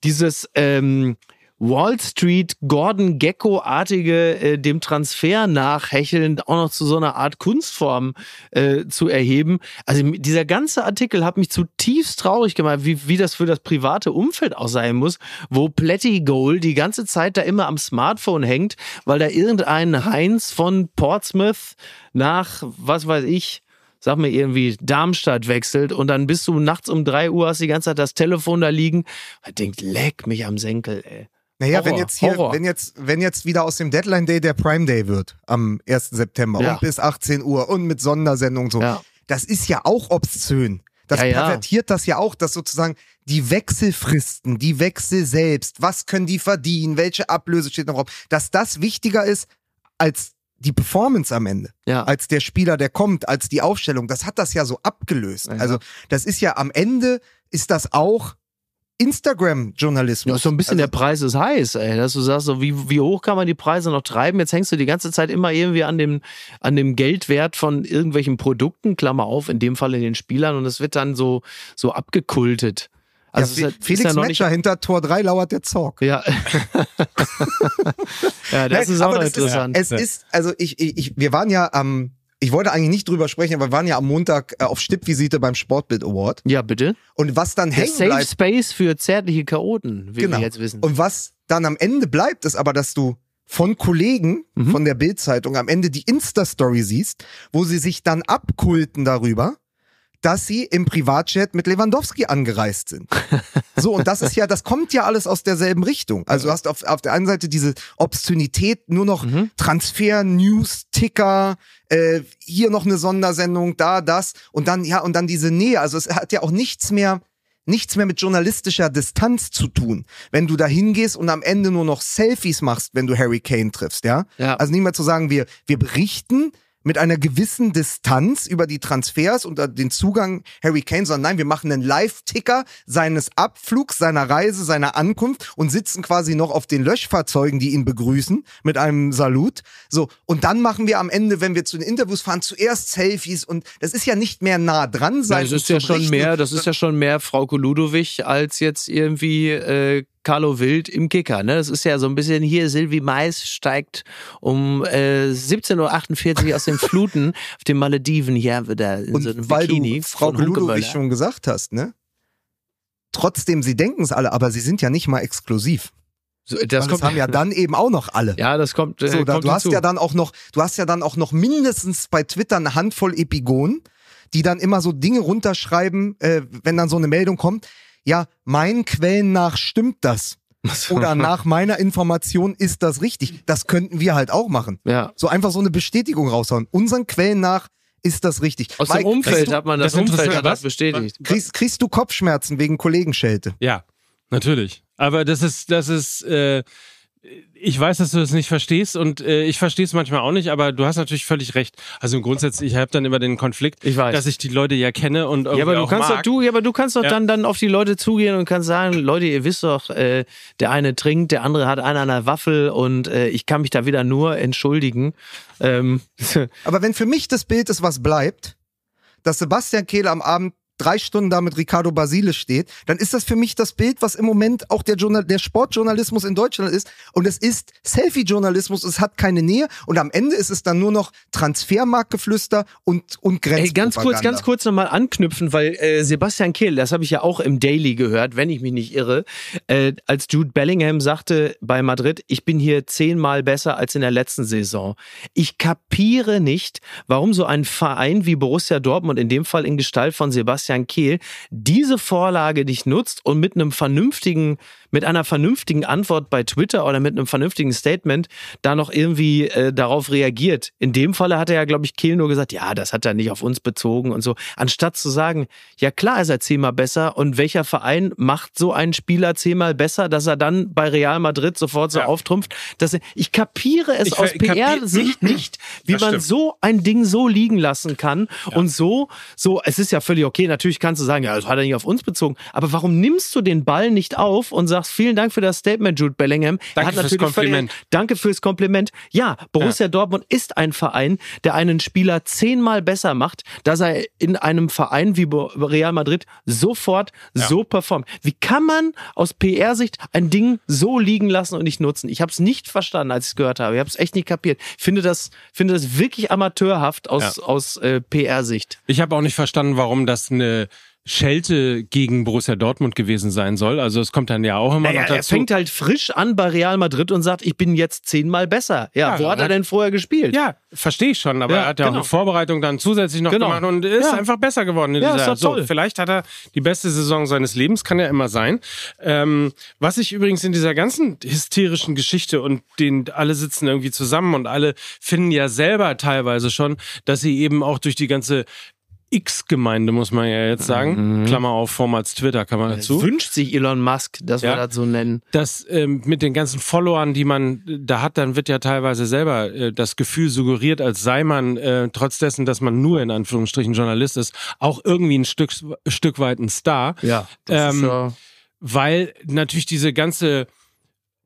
dieses ähm, Wall Street Gordon Gecko-artige äh, dem Transfer nachhecheln, auch noch zu so einer Art Kunstform äh, zu erheben. Also dieser ganze Artikel hat mich zutiefst traurig gemacht, wie, wie das für das private Umfeld auch sein muss, wo Plättigol die ganze Zeit da immer am Smartphone hängt, weil da irgendein Heinz von Portsmouth nach, was weiß ich, sag mir irgendwie, Darmstadt wechselt und dann bist du nachts um drei Uhr, hast die ganze Zeit das Telefon da liegen und denkt, leck mich am Senkel, ey. Naja, wenn Horror, jetzt hier, Horror. wenn jetzt, wenn jetzt wieder aus dem Deadline Day der Prime Day wird, am 1. September Ja. und bis 18 Uhr und mit Sondersendung so, Ja. das ist ja auch obszön. Das Ja, pervertiert das ja auch, dass sozusagen die Wechselfristen, die Wechsel selbst, was können die verdienen, welche Ablöse steht noch drauf, dass das wichtiger ist als die Performance am Ende, Ja. als der Spieler, der kommt, als die Aufstellung. Das hat das ja so abgelöst. Ja. Also das ist ja am Ende ist das auch Instagram-Journalismus. Ja, so ein bisschen also, der Preis ist heiß, ey. Dass du sagst, so wie, wie hoch kann man die Preise noch treiben? Jetzt hängst du die ganze Zeit immer irgendwie an dem, an dem Geldwert von irgendwelchen Produkten, Klammer auf, in dem Fall in den Spielern, und es wird dann so, so abgekultet. Also ja, ist, Felix ist ja Metscher hinter Tor 3 lauert der Zorg. Ja. ja, das Nein, ist auch das interessant. Ist, es ist, also ich, ich, ich, wir waren ja am, ich wollte eigentlich nicht drüber sprechen, aber wir waren ja am Montag äh, auf Stippvisite beim Sportbild Award. ja, bitte. Und was dann hängen Safe bleibt, Space für zärtliche Chaoten, wie genau. wir jetzt wissen. Und was dann am Ende bleibt, ist aber, dass du von Kollegen von der Bild-Zeitung am Ende die Insta-Story siehst, wo sie sich dann abkulten darüber, dass sie im Privatjet mit Lewandowski angereist sind. So, und das ist ja, das kommt ja alles aus derselben Richtung. Also du hast auf, auf der einen Seite diese Obszönität, nur noch Transfer, News, Ticker, äh, hier noch eine Sondersendung, da, das, und dann, ja, und dann diese Nähe. Also es hat ja auch nichts mehr, nichts mehr mit journalistischer Distanz zu tun, wenn du da hingehst und am Ende nur noch Selfies machst, wenn du Harry Kane triffst, ja? Ja. Also nicht mehr zu sagen, wir, wir berichten mit einer gewissen Distanz über die Transfers und den Zugang Harry Kane, sondern nein, wir machen einen Live-Ticker seines Abflugs, seiner Reise, seiner Ankunft und sitzen quasi noch auf den Löschfahrzeugen, die ihn begrüßen, mit einem Salut. So, und dann machen wir am Ende, wenn wir zu den Interviews fahren, zuerst Selfies und das ist ja nicht mehr nah dran sein. das ist ja schon mehr, das ist ja schon mehr Frauke Ludowig als jetzt irgendwie äh, Carlo Wild im Kicker. Ne? Das ist ja so ein bisschen hier, Silvi Mais steigt um äh, 17.48 Uhr aus den Fluten auf den Malediven hier wieder in Und so einem weil Bikini. du Frau Möller. schon gesagt hast, ne? Trotzdem, sie denken es alle, aber sie sind ja nicht mal exklusiv. So, Das, kommt, haben ja dann eben auch noch alle. ja, das kommt, äh, So, da, kommt du hast hinzu. ja dann auch noch, du hast ja dann auch noch mindestens bei Twitter eine Handvoll Epigonen, die dann immer so Dinge runterschreiben, äh, wenn dann so eine Meldung kommt. Ja, meinen Quellen nach stimmt das. Oder nach meiner Information ist das richtig. Das könnten wir halt auch machen. ja. So einfach so eine Bestätigung raushauen. Unseren Quellen nach ist das richtig. Aus Mike, dem Umfeld du, hat man das, das Umfeld hat das was? bestätigt. kriegst, kriegst du Kopfschmerzen wegen Kollegenschelte? Ja, natürlich. Aber das ist, das ist, äh, ich weiß, dass du das nicht verstehst und äh, ich verstehe es manchmal auch nicht, aber du hast natürlich völlig recht. Also grundsätzlich, ich habe dann immer den Konflikt, Ich weiß. dass ich die Leute ja kenne und irgendwie Ja, aber du auch kannst mag. doch du, ja, aber du kannst doch Ja. dann dann auf die Leute zugehen und kannst sagen, Leute, ihr wisst doch, äh, der eine trinkt, der andere hat einen an der Waffel und äh, ich kann mich da wieder nur entschuldigen. Ähm, Aber wenn für mich das Bild ist, was bleibt, dass Sebastian Kehl am Abend drei Stunden da mit Ricardo Basile steht, dann ist das für mich das Bild, was im Moment auch der, Journal der Sportjournalismus in Deutschland ist. Und es ist Selfie-Journalismus, es hat keine Nähe. Und am Ende ist es dann nur noch Transfermarktgeflüster und, und Ey, Grenzpropaganda. ganz kurz, ganz kurz nochmal anknüpfen, weil äh, Sebastian Kehl, das habe ich ja auch im Daily gehört, wenn ich mich nicht irre, äh, als Jude Bellingham sagte bei Madrid, ich bin hier zehnmal besser als in der letzten Saison. Ich kapiere nicht, warum so ein Verein wie Borussia Dortmund, in dem Fall in Gestalt von Sebastian Kehl, diese Vorlage nicht nutzt und mit einem vernünftigen, mit einer vernünftigen Antwort bei Twitter oder mit einem vernünftigen Statement da noch irgendwie äh, darauf reagiert. In dem Falle hat er ja, glaube ich, Kehl nur gesagt, ja, das hat er nicht auf uns bezogen und so. Anstatt zu sagen, ja klar ist er zehnmal besser und welcher Verein macht so einen Spieler zehnmal besser, dass er dann bei Real Madrid sofort so Ja. auftrumpft. Dass er, ich kapiere es Ich aus PR-Sicht nicht, wie Das man stimmt. so ein Ding so liegen lassen kann und so, so, es ist ja völlig okay, natürlich kannst du sagen, ja, das hat er nicht auf uns bezogen, aber warum nimmst du den Ball nicht auf und sagst, vielen Dank für das Statement, Jude Bellingham. Danke fürs natürlich völlig- Kompliment. Danke fürs Kompliment. Ja, Borussia Dortmund ist ein Verein, der einen Spieler zehnmal besser macht, dass er in einem Verein wie Real Madrid sofort so performt. Wie kann man aus PR-Sicht ein Ding so liegen lassen und nicht nutzen? Ich habe es nicht verstanden, als ich es gehört habe. Ich habe es echt nicht kapiert. Ich finde das, finde das wirklich amateurhaft aus, Ja. aus äh, PR-Sicht. Ich habe auch nicht verstanden, warum das eine Schelte gegen Borussia Dortmund gewesen sein soll. Also es kommt dann ja auch immer Naja, noch er dazu. fängt halt frisch an bei Real Madrid und sagt, ich bin jetzt zehnmal besser. Ja, Ja, wo hat er hat- denn vorher gespielt? ja, verstehe ich schon, aber Ja, er hat ja auch genau. eine Vorbereitung dann zusätzlich noch Genau. gemacht und ist Ja. einfach besser geworden in Ja, dieser. ist doch toll. So, vielleicht hat er die beste Saison seines Lebens, kann ja immer sein. Ähm, was ich übrigens in dieser ganzen hysterischen Geschichte und den alle sitzen irgendwie zusammen und alle finden ja selber teilweise schon, dass sie eben auch durch die ganze X-Gemeinde, muss man ja jetzt sagen, Mhm. Klammer auf, vormals Twitter kann man dazu. Wünscht sich Elon Musk, dass wir Ja. das so nennen. das ähm, mit den ganzen Followern, die man da hat, dann wird ja teilweise selber äh, das Gefühl suggeriert, als sei man äh, trotz dessen, dass man nur in Anführungsstrichen Journalist ist, auch irgendwie ein Stück, Stück weit ein Star. Ja, Ähm, ja Weil natürlich diese ganze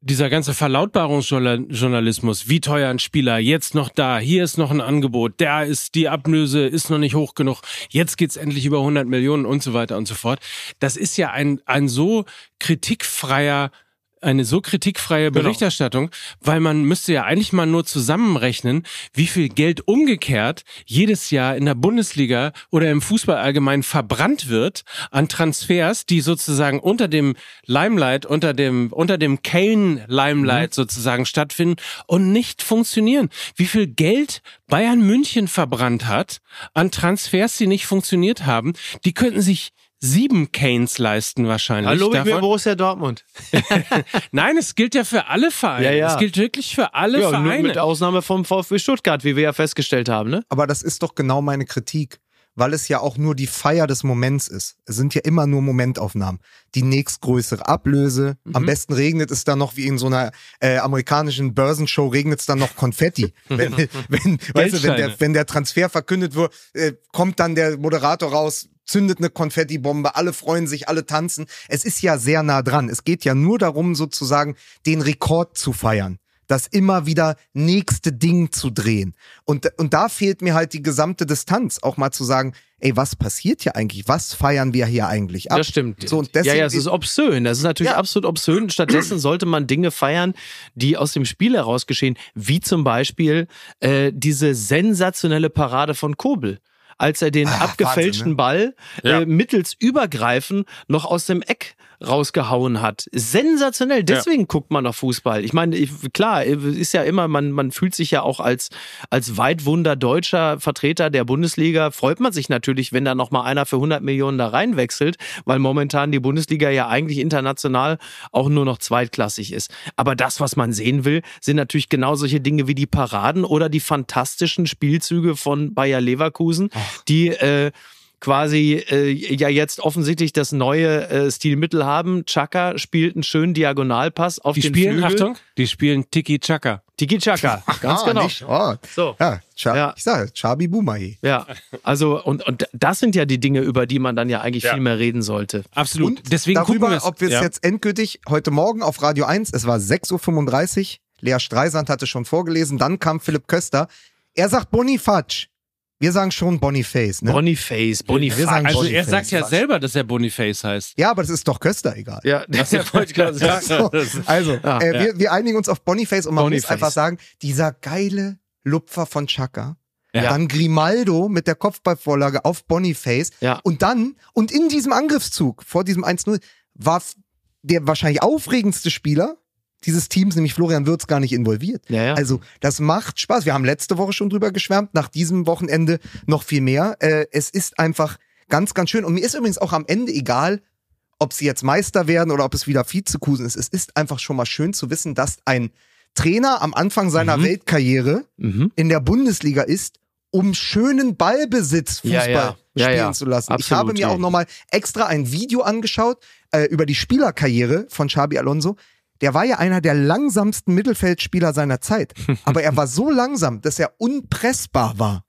dieser ganze Verlautbarungsjournalismus, wie teuer ein Spieler, jetzt noch da, hier ist noch ein Angebot, da ist die Ablöse ist noch nicht hoch genug, jetzt geht's endlich über 100 Millionen und so weiter und so fort. Das ist ja ein, ein so kritikfreier eine so kritikfreie Berichterstattung, weil man müsste ja eigentlich mal nur zusammenrechnen, wie viel Geld umgekehrt jedes Jahr in der Bundesliga oder im Fußball allgemein verbrannt wird an Transfers, die sozusagen unter dem Limelight, unter dem, unter dem Kane Limelight sozusagen stattfinden und nicht funktionieren. Wie viel Geld Bayern München verbrannt hat an Transfers, die nicht funktioniert haben, die könnten sich sieben Canes leisten wahrscheinlich. Hallo, ich bin davon. Borussia Dortmund. Nein, es gilt ja für alle Vereine. Ja, ja. Es gilt wirklich für alle Ja, nur Vereine. mit Ausnahme vom VfB Stuttgart, wie wir ja festgestellt haben, ne? Aber das ist doch genau meine Kritik, weil es ja auch nur die Feier des Moments ist. Es sind ja immer nur Momentaufnahmen. Die nächstgrößere Ablöse. Am besten regnet es dann noch wie in so einer äh, amerikanischen Börsenshow regnet es dann noch Konfetti. wenn, wenn, weißt du, wenn, der, wenn der Transfer verkündet wird, äh, kommt dann der Moderator raus, zündet eine Konfettibombe, alle freuen sich, alle tanzen. Es ist ja sehr nah dran. Es geht ja nur darum, sozusagen den Rekord zu feiern das immer wieder nächste Ding zu drehen. Und, und da fehlt mir halt die gesamte Distanz, auch mal zu sagen, ey, was passiert hier eigentlich? Was feiern wir hier eigentlich ab? Das stimmt. So, und ja, deswegen ja, es ist obszön. Das ist natürlich Ja. absolut obszön. Stattdessen sollte man Dinge feiern, die aus dem Spiel heraus geschehen, wie zum Beispiel äh, diese sensationelle Parade von Kobel. Als er den Ah, abgefälschten Wahnsinn, Ball Ja. äh, mittels Übergreifen noch aus dem Eck rausgehauen hat. Sensationell. Deswegen guckt man noch Fußball. Ich meine, klar, ist ja immer, man, man fühlt sich ja auch als, als Weitwunder deutscher Vertreter der Bundesliga, freut man sich natürlich, wenn da nochmal einer für 100 Millionen da reinwechselt, weil momentan die Bundesliga ja eigentlich international auch nur noch zweitklassig ist. Aber das, was man sehen will, sind natürlich genau solche Dinge wie die Paraden oder die fantastischen Spielzüge von Bayer Leverkusen, die äh, quasi äh, ja jetzt offensichtlich das neue äh, Stilmittel haben. Chaka spielt einen schönen Diagonalpass auf die den spielen, Flügel. Achtung, die spielen Tiki-Chaka. Tiki Chaka, ganz ah, genau. Nicht? Oh. So. Ja, Cha Ja. ich sage, Chabi Bumahi. Ja, also und, und das sind ja die Dinge, über die man dann ja eigentlich Ja. viel mehr reden sollte. Absolut. Und Deswegen gucken darüber, wir es. ob wir es ja. jetzt endgültig heute Morgen auf Radio 1, es war 6.35 Uhr, Lea Streisand hatte schon vorgelesen, dann kam Philipp Köster. Er sagt Boniface. Wir sagen schon Boniface, ne? Boniface, Boniface. Wir sagen Also er Boniface. sagt ja selber, dass er Boniface heißt. ja, aber das ist doch Köster egal. ja, das wollte ich gerade sagen. So, also, Ah, äh, ja. wir, wir einigen uns auf Boniface und man Boniface. muss einfach sagen, dieser geile Lupfer von Chaka, Ja. dann Grimaldo mit der Kopfballvorlage auf Boniface Ja. und dann, und in diesem Angriffszug vor diesem 1-0 war der wahrscheinlich aufregendste Spieler dieses Teams, nämlich Florian Würz, gar nicht involviert. Ja, ja. Also das macht Spaß. Wir haben letzte Woche schon drüber geschwärmt, nach diesem Wochenende noch viel mehr. Äh, es ist einfach ganz, ganz schön. Und mir ist übrigens auch am Ende egal, ob sie jetzt Meister werden oder ob es wieder Vizekusen ist. Es ist einfach schon mal schön zu wissen, dass ein Trainer am Anfang seiner Mhm. Weltkarriere Mhm. in der Bundesliga ist, um schönen Ballbesitz Fußball Ja, spielen zu lassen. ich Absolut, habe mir auch nochmal extra ein Video angeschaut äh, über die Spielerkarriere von Xabi Alonso. Der war ja einer der langsamsten Mittelfeldspieler seiner Zeit. Aber er war so langsam, dass er unpressbar war.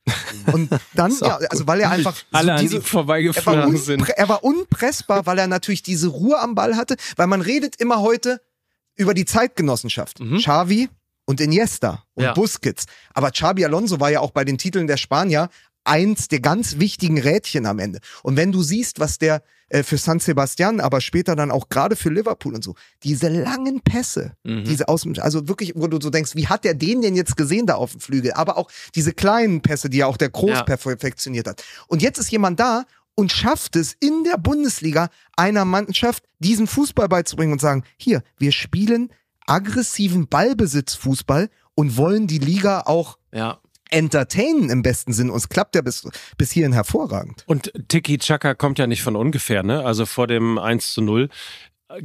Und dann, ja, also weil er einfach so Alle an diese, ihm er war, vorbeigeflogen sind. er war unpressbar, weil er natürlich diese Ruhe am Ball hatte, weil man redet immer heute über die Zeitgenossenschaft. Mhm. Xavi und Iniesta und Ja. Busquets. Aber Xabi Alonso war ja auch bei den Titeln der Spanier eins der ganz wichtigen Rädchen am Ende. Und wenn du siehst, was der äh, für San Sebastian, aber später dann auch gerade für Liverpool und so, diese langen Pässe, Mhm. diese aus dem, also wirklich, wo du so denkst, wie hat der den denn jetzt gesehen da auf dem Flügel? Aber auch diese kleinen Pässe, die ja auch der Groß Ja. perfektioniert hat. Und jetzt ist jemand da und schafft es in der Bundesliga einer Mannschaft diesen Fußball beizubringen und sagen, hier, wir spielen aggressiven Ballbesitzfußball und wollen die Liga auch Ja. Entertainen im besten Sinn. Und es klappt ja bis, bis hierhin hervorragend. Und Tiki Chaka kommt ja nicht von ungefähr, ne? Also vor dem 1 zu 0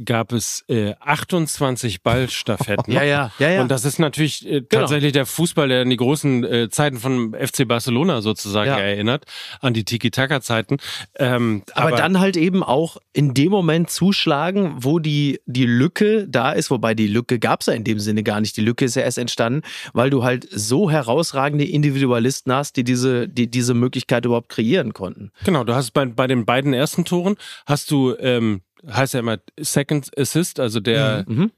gab es äh, 28 Ballstaffetten. Ja, ja, ja, ja. Und das ist natürlich äh, tatsächlich der Fußball, der an die großen äh, Zeiten von FC Barcelona sozusagen Ja. erinnert, an die Tiki-Taka-Zeiten. Ähm, aber, dann halt eben auch in dem Moment zuschlagen, wo die, die Lücke da ist, wobei die Lücke gab es ja in dem Sinne gar nicht. Die Lücke ist ja erst entstanden, weil du halt so herausragende Individualisten hast, die diese, die diese Möglichkeit überhaupt kreieren konnten. Genau, du hast bei, bei den beiden ersten Toren hast du, ähm, heißt ja immer Second Assist, also der, Mhm.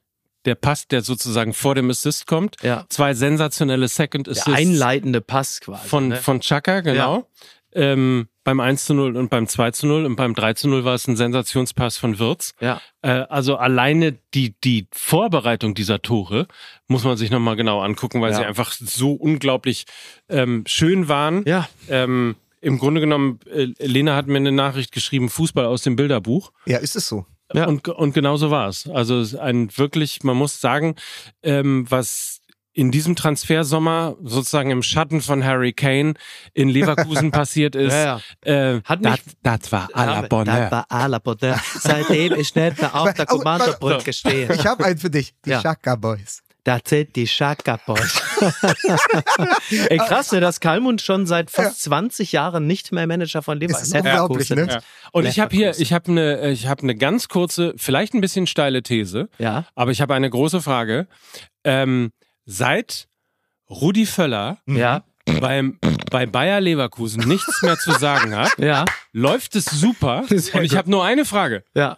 der Pass, der sozusagen vor dem Assist kommt. Ja. Zwei sensationelle Second Der Assists einleitende Pass quasi. von, ne? von Chaka, genau. ähm, beim 1 zu 0 und beim 2 zu 0 und beim 3 zu 0 war es ein Sensationspass von Wirtz. Ja. Äh, also alleine die, die Vorbereitung dieser Tore muss man sich nochmal genau angucken, weil Ja. sie einfach so unglaublich ähm, schön waren. Ja. Ähm, Im Grunde genommen, äh, Lena hat mir eine Nachricht geschrieben, Fußball aus dem Bilderbuch. Ja, ist es so. Ja. Und, und genau so war es. Also es ist ein wirklich, man muss sagen, ähm, was in diesem Transfersommer sozusagen im Schatten von Harry Kane in Leverkusen passiert ist, Ja, Äh, Hat das, mich- das war à la Das Bonheur. war à la Bonheur. Seitdem ich nicht mehr auf der Oh, Kommandobrücke stehe. Ich habe einen für dich. Die Ja. Chaka Boys. Das sind die Shaka Boys. Ey, krass, ne, dass Kalmund schon seit fast 20 Jahren nicht mehr Manager von ist Leverkusen unglaublich, ne? Ja. Und ich habe hier, ich habe eine, ich habe eine ganz kurze, vielleicht ein bisschen steile These, Ja. aber ich habe eine große Frage. Ähm, seit Rudi Völler Ja. beim, bei Bayer Leverkusen nichts mehr zu sagen hat, Ja. läuft es super. Und ich habe nur eine Frage. Ja.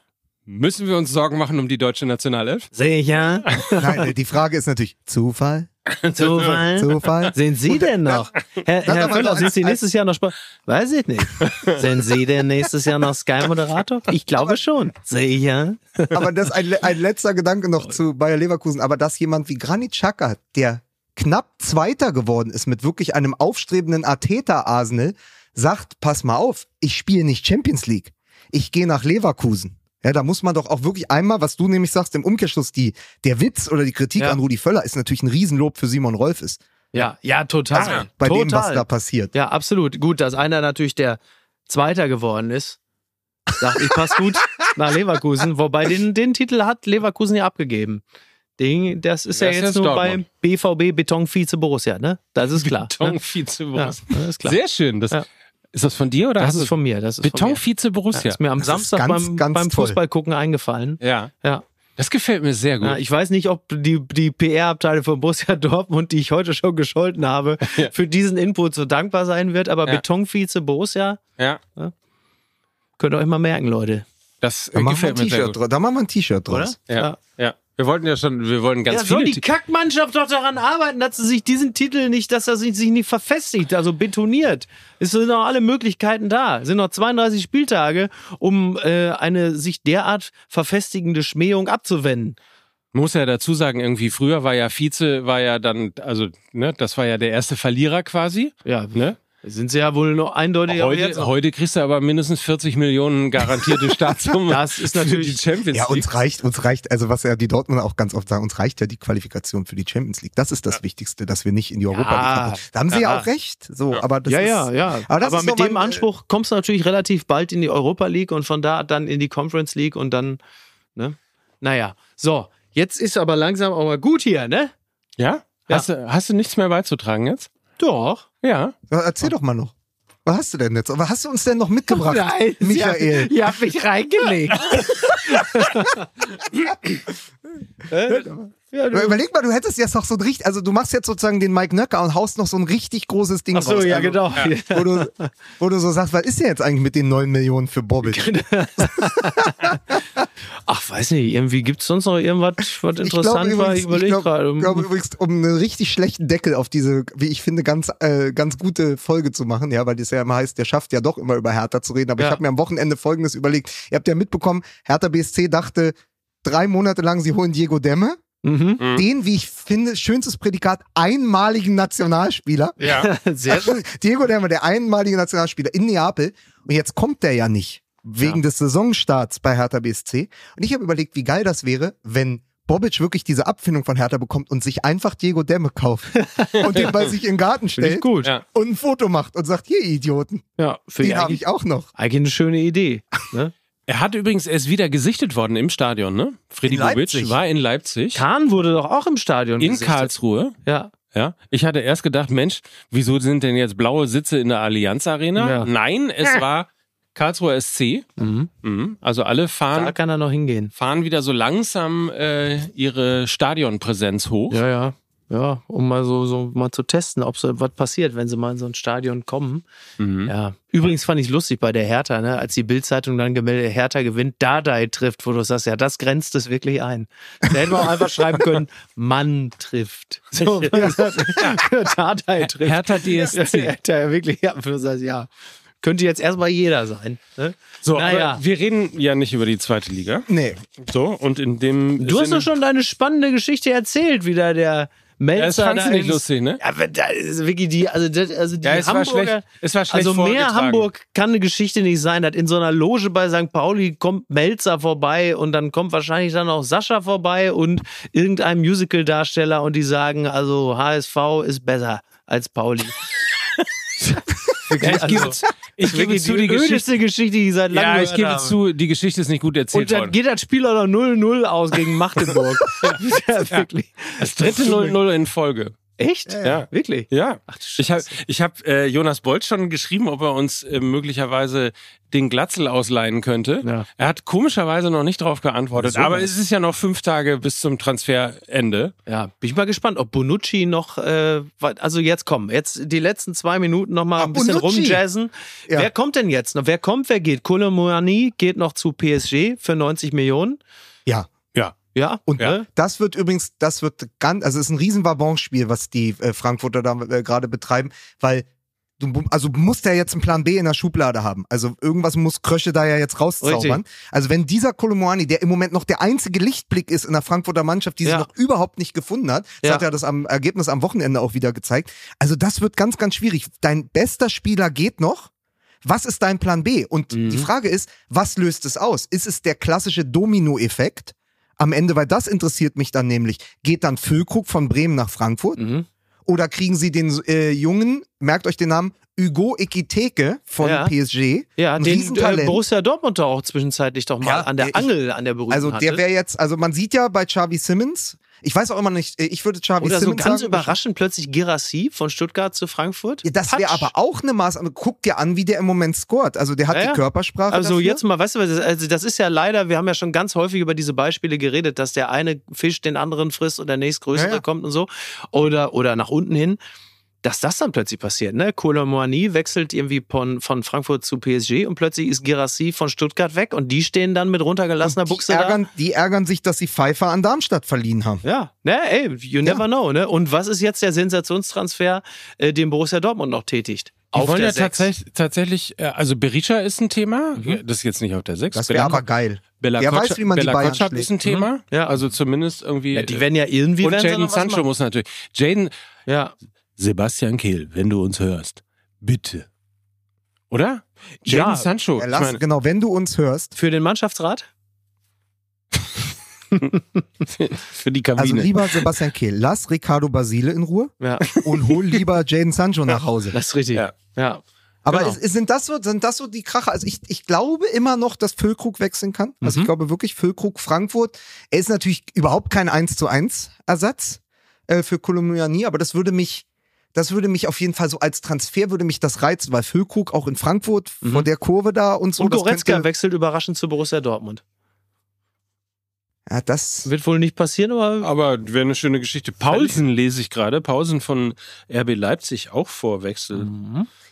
Müssen wir uns Sorgen machen um die deutsche Nationalelf? Sicher. Nein, die Frage ist natürlich Zufall. Zufall. Zufall. Sind Sie denn noch? Herr, das Herr aber Völler, doch sind Sie nächstes Jahr noch Sport? Weiß ich nicht. Sind Sie denn nächstes Jahr noch Sky-Moderator? Ich glaube schon. Sicher. Aber das ein, ein letzter Gedanke noch zu Bayer Leverkusen. Aber dass jemand wie Granit Xhaka, der knapp Zweiter geworden ist mit wirklich einem aufstrebenden Arteta-Arsenal, sagt, pass mal auf, ich spiele nicht Champions League. Ich gehe nach Leverkusen. Ja, da muss man doch auch wirklich einmal, was du nämlich sagst, im Umkehrschluss, die, der Witz oder die Kritik Ja. an Rudi Völler ist natürlich ein Riesenlob für Simon Rolf ist. Ja, ja, total. Also bei total. dem, was da passiert. Ja, absolut. Gut, dass einer natürlich der Zweiter geworden ist. Sagt, ich passe gut nach Leverkusen. Wobei den, den Titel hat Leverkusen ja abgegeben. Den, das ist ja Das ist jetzt jetzt nur Dortmund. bei BVB Beton Vize Borussia, ne? Das ist klar. Beton ne? Vize Ja, Borussia. das ist klar. Sehr schön. Das, Ja. Ist das von dir oder Das hast ist von mir. Das ist Beton von mir. Vize Ja, Borussia? ist mir am Das Samstag ganz, beim, ganz beim. Fußballgucken eingefallen. Ja. Ja. Das gefällt mir sehr gut. Ja, ich weiß nicht, ob die, die PR-Abteilung von Borussia Dortmund, die ich heute schon gescholten habe, für diesen Input so dankbar sein wird. Aber Ja. Betonvize Borussia, ja. könnt ihr euch mal merken, Leute. Das äh, Da machen wir ein gefällt mir sehr T-Shirt gut. draus. Da machen wir ein T-Shirt draus. Ja. ja. Wir wollten ja schon, wir wollten ganz ja, soll viele. die Kackmannschaft doch daran arbeiten, dass sie sich diesen Titel nicht, dass er sich, sich nicht verfestigt, also betoniert. Es sind noch alle Möglichkeiten da. Es sind noch 32 Spieltage, um äh, eine sich derart verfestigende Schmähung abzuwenden. muss ja dazu sagen, irgendwie früher war ja Vize, war ja dann, also, ne, das war ja der erste Verlierer quasi. Ja, Ne? Sind sie ja wohl noch eindeutig aber jetzt Heute, noch. heute kriegst du aber mindestens 40 Millionen garantierte Staatssumme. Das ist für natürlich- die Champions Ja, League. uns reicht, uns reicht, also was ja die Dortmunder auch ganz oft sagen, uns reicht ja die Qualifikation für die Champions League. Das ist das Wichtigste, dass wir nicht in die Europa League kommen. Da haben sie ja, Ja. auch recht. So, aber das ja, ist, ja, ja. Aber, Aber, das ist mit so dem mein, Anspruch kommst du natürlich relativ bald in die Europa League und von da dann in die Conference League und dann, ne? Naja, so. Jetzt ist aber langsam auch mal gut hier, ne? ja? Ja. Hast, du, hast du nichts mehr beizutragen jetzt? Doch. Ja. Ja, Erzähl doch mal noch. Was hast du denn jetzt? Was hast du uns denn noch mitgebracht, Nein, Michael? Ihr habt mich reingelegt. ja, Überleg mal, du hättest jetzt noch so ein richtig, also du machst jetzt sozusagen den Mike Nöcker und haust noch so ein richtig großes Ding ach so, raus. ja, also, genau. Wo du, wo du so sagst, was ist denn jetzt eigentlich mit den 9 Millionen für Bobic? Ach, weiß nicht, irgendwie gibt es sonst noch irgendwas, was interessant war? Ich überlege glaube gerade. glaub übrigens, um einen richtig schlechten Deckel auf diese, wie ich finde, ganz, äh, ganz gute Folge zu machen, ja, weil das ja immer heißt, der schafft ja doch immer über Hertha zu reden. Aber Ja. ich habe mir am Wochenende Folgendes überlegt. Ihr habt ja mitbekommen, Hertha BSC dachte drei Monate lang, sie holen Diego Demme. Mhm. Den, wie ich finde, schönstes Prädikat, einmaligen Nationalspieler. Ja. Sehr schön. Diego Demme, der einmalige Nationalspieler in Neapel. Und jetzt kommt der ja nicht. Wegen Ja. des Saisonstarts bei Hertha BSC. Und ich habe überlegt, wie geil das wäre, wenn Bobic wirklich diese Abfindung von Hertha bekommt und sich einfach Diego Demme kauft und den bei sich in den Garten stellt gut. Ja. und ein Foto macht und sagt, hier ihr Idioten, Ja, finde den ich habe ich auch noch. eigentlich eine schöne Idee. Ne? Er hat übrigens erst wieder gesichtet worden im Stadion, ne? Freddy In Bobic Leipzig. war in Leipzig. Kahn wurde doch auch im Stadion in gesichtet. Karlsruhe. Ja. Ja, ich hatte erst gedacht, Mensch, wieso sind denn jetzt blaue Sitze in der Allianz Arena? Ja. Nein, es war Karlsruher SC. Mhm. Mhm. Also alle Da fahren, kann er noch hingehen. fahren wieder so langsam äh, ihre Stadionpräsenz hoch. Ja, ja. Ja, um mal so, so mal zu testen, ob so was passiert, wenn sie mal in so ein Stadion kommen. Mhm. Ja. Übrigens fand ich lustig bei der Hertha, ne, als die Bildzeitung dann gemeldet, Hertha gewinnt, Dardai trifft, wo du sagst, ja, das grenzt es wirklich ein. Da hätten wir auch einfach schreiben können, Mann trifft. So, Dardai trifft. Hertha DSC. Hertha, ja, wirklich, ja, wo du sagst, ja, könnte jetzt erstmal jeder sein. Ne? So, Naja. aber wir reden ja nicht über die zweite Liga. Nee. So, und in dem. Du hast doch schon deine spannende Geschichte erzählt, wie da der Melzer. Ja, das fandst du da nicht ins- lustig, ne? Ja, aber da ist wirklich die, also, das, also die Ja, es war Hamburger, schlecht- es war schlecht Also mehr. Hamburg kann eine Geschichte nicht sein. dass in so einer Loge bei St. Pauli kommt Melzer vorbei und dann kommt wahrscheinlich dann auch Sascha vorbei und irgendein Musical-Darsteller und die sagen, also HSV ist besser als Pauli. Ja, ich gebe, Also, ich gebe wirklich zu, die ödeste Geschichte, die seit langem Ja, ich gebe zu, die Geschichte ist nicht gut erzählt Und dann worden. geht das Spiel auch noch 0-0 aus gegen Magdeburg. ja, wirklich. Das dritte 0-0 in Folge. Echt? Ja. Wirklich? Ja. Ach, Ich habe ich hab, äh, Jonas Bolt schon geschrieben, ob er uns äh, möglicherweise den Glatzel ausleihen könnte. Ja. Er hat komischerweise noch nicht darauf geantwortet. So aber was. es ist ja noch fünf Tage bis zum Transferende. Ja, bin ich mal gespannt, ob Bonucci noch, äh, also jetzt kommen, jetzt die letzten zwei Minuten noch mal Ah, ein bisschen Bonucci. rumjazzen. Ja. Wer kommt denn jetzt noch? Wer kommt, wer geht? Kolomoani geht noch zu PSG für 90 Millionen. Ja. Ja. Ja, Und ne? das wird übrigens, das wird ganz, also es ist ein riesen Wabonspiel, was die äh, Frankfurter da äh, gerade betreiben, weil du also musst ja jetzt einen Plan B in der Schublade haben. Also irgendwas muss Krösche da ja jetzt rauszaubern. Also wenn dieser Kolomoani, der im Moment noch der einzige Lichtblick ist in der Frankfurter Mannschaft, die Ja. sich noch überhaupt nicht gefunden hat, das Ja. hat ja das am Ergebnis am Wochenende auch wieder gezeigt. Also das wird ganz, ganz schwierig. Dein bester Spieler geht noch. Was ist dein Plan B? Und Mhm. die Frage ist, was löst es aus? Ist es der klassische Domino-Effekt? Am Ende, weil das interessiert mich dann nämlich, geht dann Füllkrug von Bremen nach Frankfurt? Mhm. Oder kriegen sie den äh, Jungen, merkt euch den Namen, Hugo Ekiteke von Ja. PSG? Ja, ein den äh. Borussia Dortmund auch zwischenzeitlich doch mal Ja, an der ich- Angel, an der berühmten Also der wäre jetzt, also man sieht ja bei Xavi Simmons, ich weiß auch immer nicht, äh, ich würde Xavi Oder so Simmons ganz sagen, überraschend plötzlich Girassi von Stuttgart zu Frankfurt. Ja, das wäre aber auch eine Maßnahme. Guck dir an, wie der im Moment scoret. Also der hat Ja, die. Körpersprache. Also dafür. jetzt mal, weißt du, was, also das ist ja leider, wir haben ja schon ganz häufig über diese Beispiele geredet, dass der eine Fisch den anderen frisst und der nächstgrößere ja. kommt und so. Oder, oder nach unten hin. Dass das dann plötzlich passiert, ne? Kolomoani wechselt irgendwie von, von Frankfurt zu PSG und plötzlich ist Girassi von Stuttgart weg und die stehen dann mit runtergelassener die Buchse ärgern, die ärgern sich, dass sie Pfeiffer an Darmstadt verliehen haben. da. Ja, ne, ey, you never know, ne? Und was ist jetzt der Sensationstransfer, äh, den Borussia Dortmund noch tätigt? Die wollen der ja Sechs. tatsächlich, tatsächlich, äh, also Berisha ist ein Thema. Das ist jetzt nicht auf der 6. Das wäre aber geil. Bella Der Kotschap- weiß, wie man die Bella Bayern Kotschap ist ein. Thema. Ja. Also zumindest irgendwie. Ja, die werden ja irgendwie und werden sie Jaden Sancho machen. muss natürlich. Jaden, Ja. Sebastian Kehl, wenn du uns hörst, bitte. Oder? Jaden Ja. Sancho. Ja, ich lass, meine, genau, wenn du uns hörst, Für den Mannschaftsrat? für die also Kabine. lieber Sebastian Kehl, lass Ricardo Basile in Ruhe Ja, und hol lieber Jaden Sancho nach Hause. das ist richtig. Ja. ja. Aber Genau. ist, ist, sind, das so, sind das so die Kracher? Also ich, ich glaube immer noch, dass Füllkrug wechseln kann. Also Mhm. ich glaube wirklich, Füllkrug Frankfurt, er ist natürlich überhaupt kein 1 zu 1 Ersatz äh, für Kolumniani, aber das würde mich, das würde mich auf jeden Fall so als Transfer würde mich das reizen, weil Füllkrug auch in Frankfurt Mhm. vor der Kurve da und so. Und Goretzka könnte- wechselt überraschend zu Borussia Dortmund. Ja, das, Wird wohl nicht passieren, aber Aber wäre eine schöne Geschichte. Paulsen lese ich gerade. Paulsen von RB Leipzig auch vorwechselt.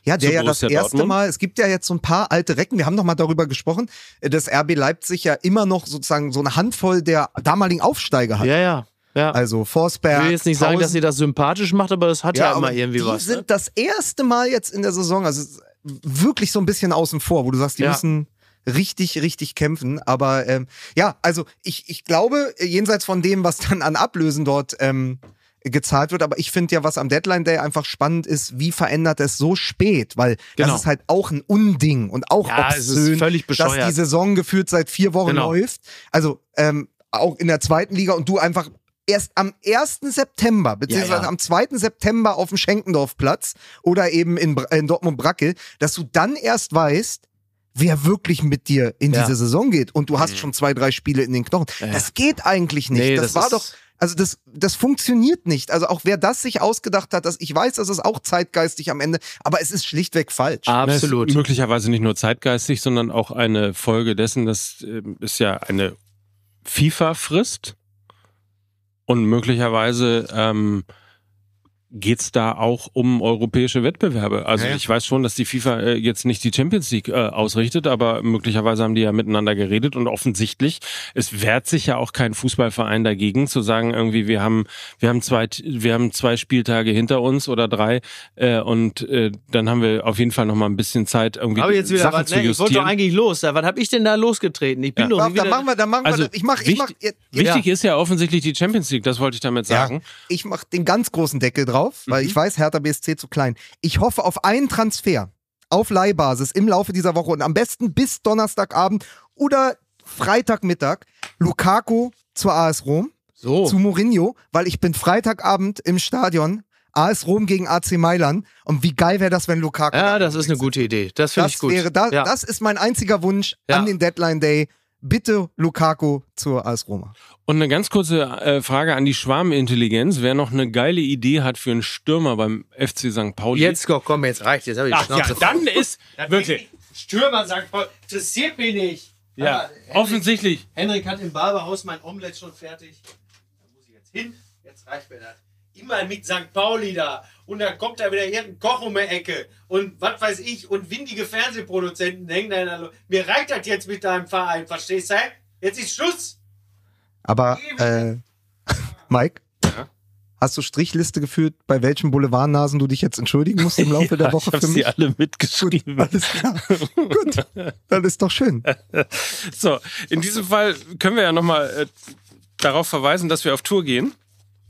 ja, der ja das erste Dortmund? Mal, es gibt ja jetzt so ein paar alte Recken, wir haben noch mal darüber gesprochen, dass RB Leipzig ja immer noch sozusagen so eine Handvoll der damaligen Aufsteiger hat. ja, ja. Ja. Also ich Forsberg. will jetzt nicht sagen, dass sie das sympathisch macht, aber das hat ja, immer aber irgendwie die was. sind Ne? das erste Mal jetzt in der Saison, also wirklich so ein bisschen außen vor, wo du sagst, die Ja. müssen richtig, richtig kämpfen. Aber ähm, ja, also ich, ich glaube, jenseits von dem, was dann an Ablösen dort ähm, gezahlt wird, aber ich finde ja, was am Deadline Day einfach spannend ist, wie verändert es so spät, weil Genau. das ist halt auch ein Unding und auch Ja, obszön, völlig dass bescheuert. die Saison gefühlt seit vier Wochen Genau. läuft. Also ähm, auch in der zweiten Liga und du einfach erst am 1. September, beziehungsweise ja. am 2. September auf dem Schenkendorfplatz oder eben in, in Dortmund-Brackel, dass du dann erst weißt, wer wirklich mit dir in Ja. diese Saison geht und du hast schon zwei, drei Spiele in den Knochen. Ja, ja. Das geht eigentlich nicht. Nee, das, das war doch, also das, das funktioniert nicht. Also auch wer das sich ausgedacht hat, das, ich weiß, das ist auch zeitgeistig am Ende, aber es ist schlichtweg falsch. Absolut. Möglicherweise nicht nur zeitgeistig, sondern auch eine Folge dessen, dass ähm, es ja eine FIFA frisst und möglicherweise ähm, geht's da auch um europäische Wettbewerbe. Also Ja, ja. ich weiß schon, dass die FIFA äh, jetzt nicht die Champions League äh, ausrichtet, aber möglicherweise haben die ja miteinander geredet und offensichtlich, es wehrt sich ja auch kein Fußballverein dagegen zu sagen, irgendwie wir haben wir haben zwei wir haben zwei Spieltage hinter uns oder drei äh, und äh, dann haben wir auf jeden Fall noch mal ein bisschen Zeit irgendwie Aber jetzt wieder, Sachen was, zu ne, ich wollte justieren. doch eigentlich los. Was habe ich denn da losgetreten? Ich bin Ja. doch Dann wieder. machen wir, dann machen wir, Also, ich mach, ich mach, wichtig- ihr- Wichtig ist ja offensichtlich die Champions League, das wollte ich damit sagen. Ja, ich mach den ganz großen Deckel drauf, weil Mhm. ich weiß, Hertha BSC zu klein. Ich hoffe auf einen Transfer auf Leihbasis im Laufe dieser Woche und am besten bis Donnerstagabend oder Freitagmittag Lukaku zur AS Rom, so. zu Mourinho, weil ich bin Freitagabend im Stadion AS Rom gegen AC Mailand und wie geil wäre das, wenn Lukaku Ja, da das ist eine gute Idee. Das finde ich gut. wäre da, ja. das ist mein einziger Wunsch Ja. an den Deadline Day. Bitte Lukaku zur AS Roma. Und eine ganz kurze äh, Frage an die Schwarmintelligenz. Wer noch eine geile Idee hat für einen Stürmer beim FC St. Pauli? Jetzt komm, jetzt reicht. Jetzt habe ich die Ach ja, Schnauze dann ist wirklich. Stürmer sagt voll, interessiert mich nicht. Ja, Aber Henrik- offensichtlich. Henrik hat im Barberhaus mein Omelett schon fertig. Da muss ich jetzt hin. Jetzt reicht mir das. Immer mit St. Pauli da. Und dann kommt da wieder irgendein Koch um die Ecke. Und was weiß ich. Und windige Fernsehproduzenten hängen da in der Mir reicht das jetzt mit deinem Verein. Verstehst du? Jetzt ist Schluss. Aber, äh, Mike, Ja? hast du Strichliste geführt, bei welchen Boulevardnasen du dich jetzt entschuldigen musst im Laufe der Ja, Woche ich habe für sie mich? alle mitgeschrieben. Alles klar. Gut, das ist doch schön. So, in diesem Fall können wir ja nochmal äh, darauf verweisen, dass wir auf Tour gehen.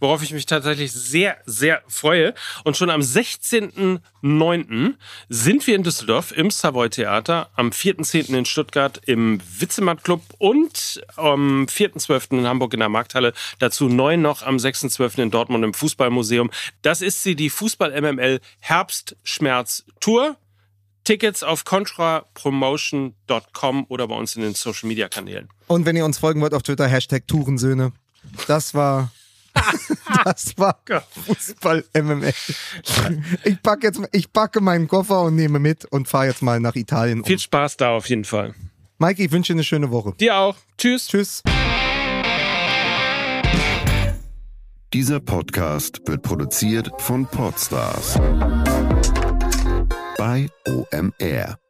Worauf ich mich tatsächlich sehr, sehr freue. Und schon am 16.09. sind wir in Düsseldorf im Savoy Theater, am 4.10. in Stuttgart im Witzematt Club und am 4.12. in Hamburg in der Markthalle. Dazu neu noch am 6.12. in Dortmund im Fußballmuseum. Das ist sie, die Fußball-MML Herbstschmerz Tour. Tickets auf contrapromotion.com oder bei uns in den Social Media Kanälen. Und wenn ihr uns folgen wollt auf Twitter, Hashtag Tourensöhne. Das war, das war Fußball MML. Ich packe jetzt, ich packe meinen Koffer und nehme mit und fahre jetzt mal nach Italien. Um. Viel Spaß da auf jeden Fall. Mike, ich wünsche dir eine schöne Woche. Dir auch. Tschüss. Tschüss. Dieser Podcast wird produziert von Podstars bei OMR.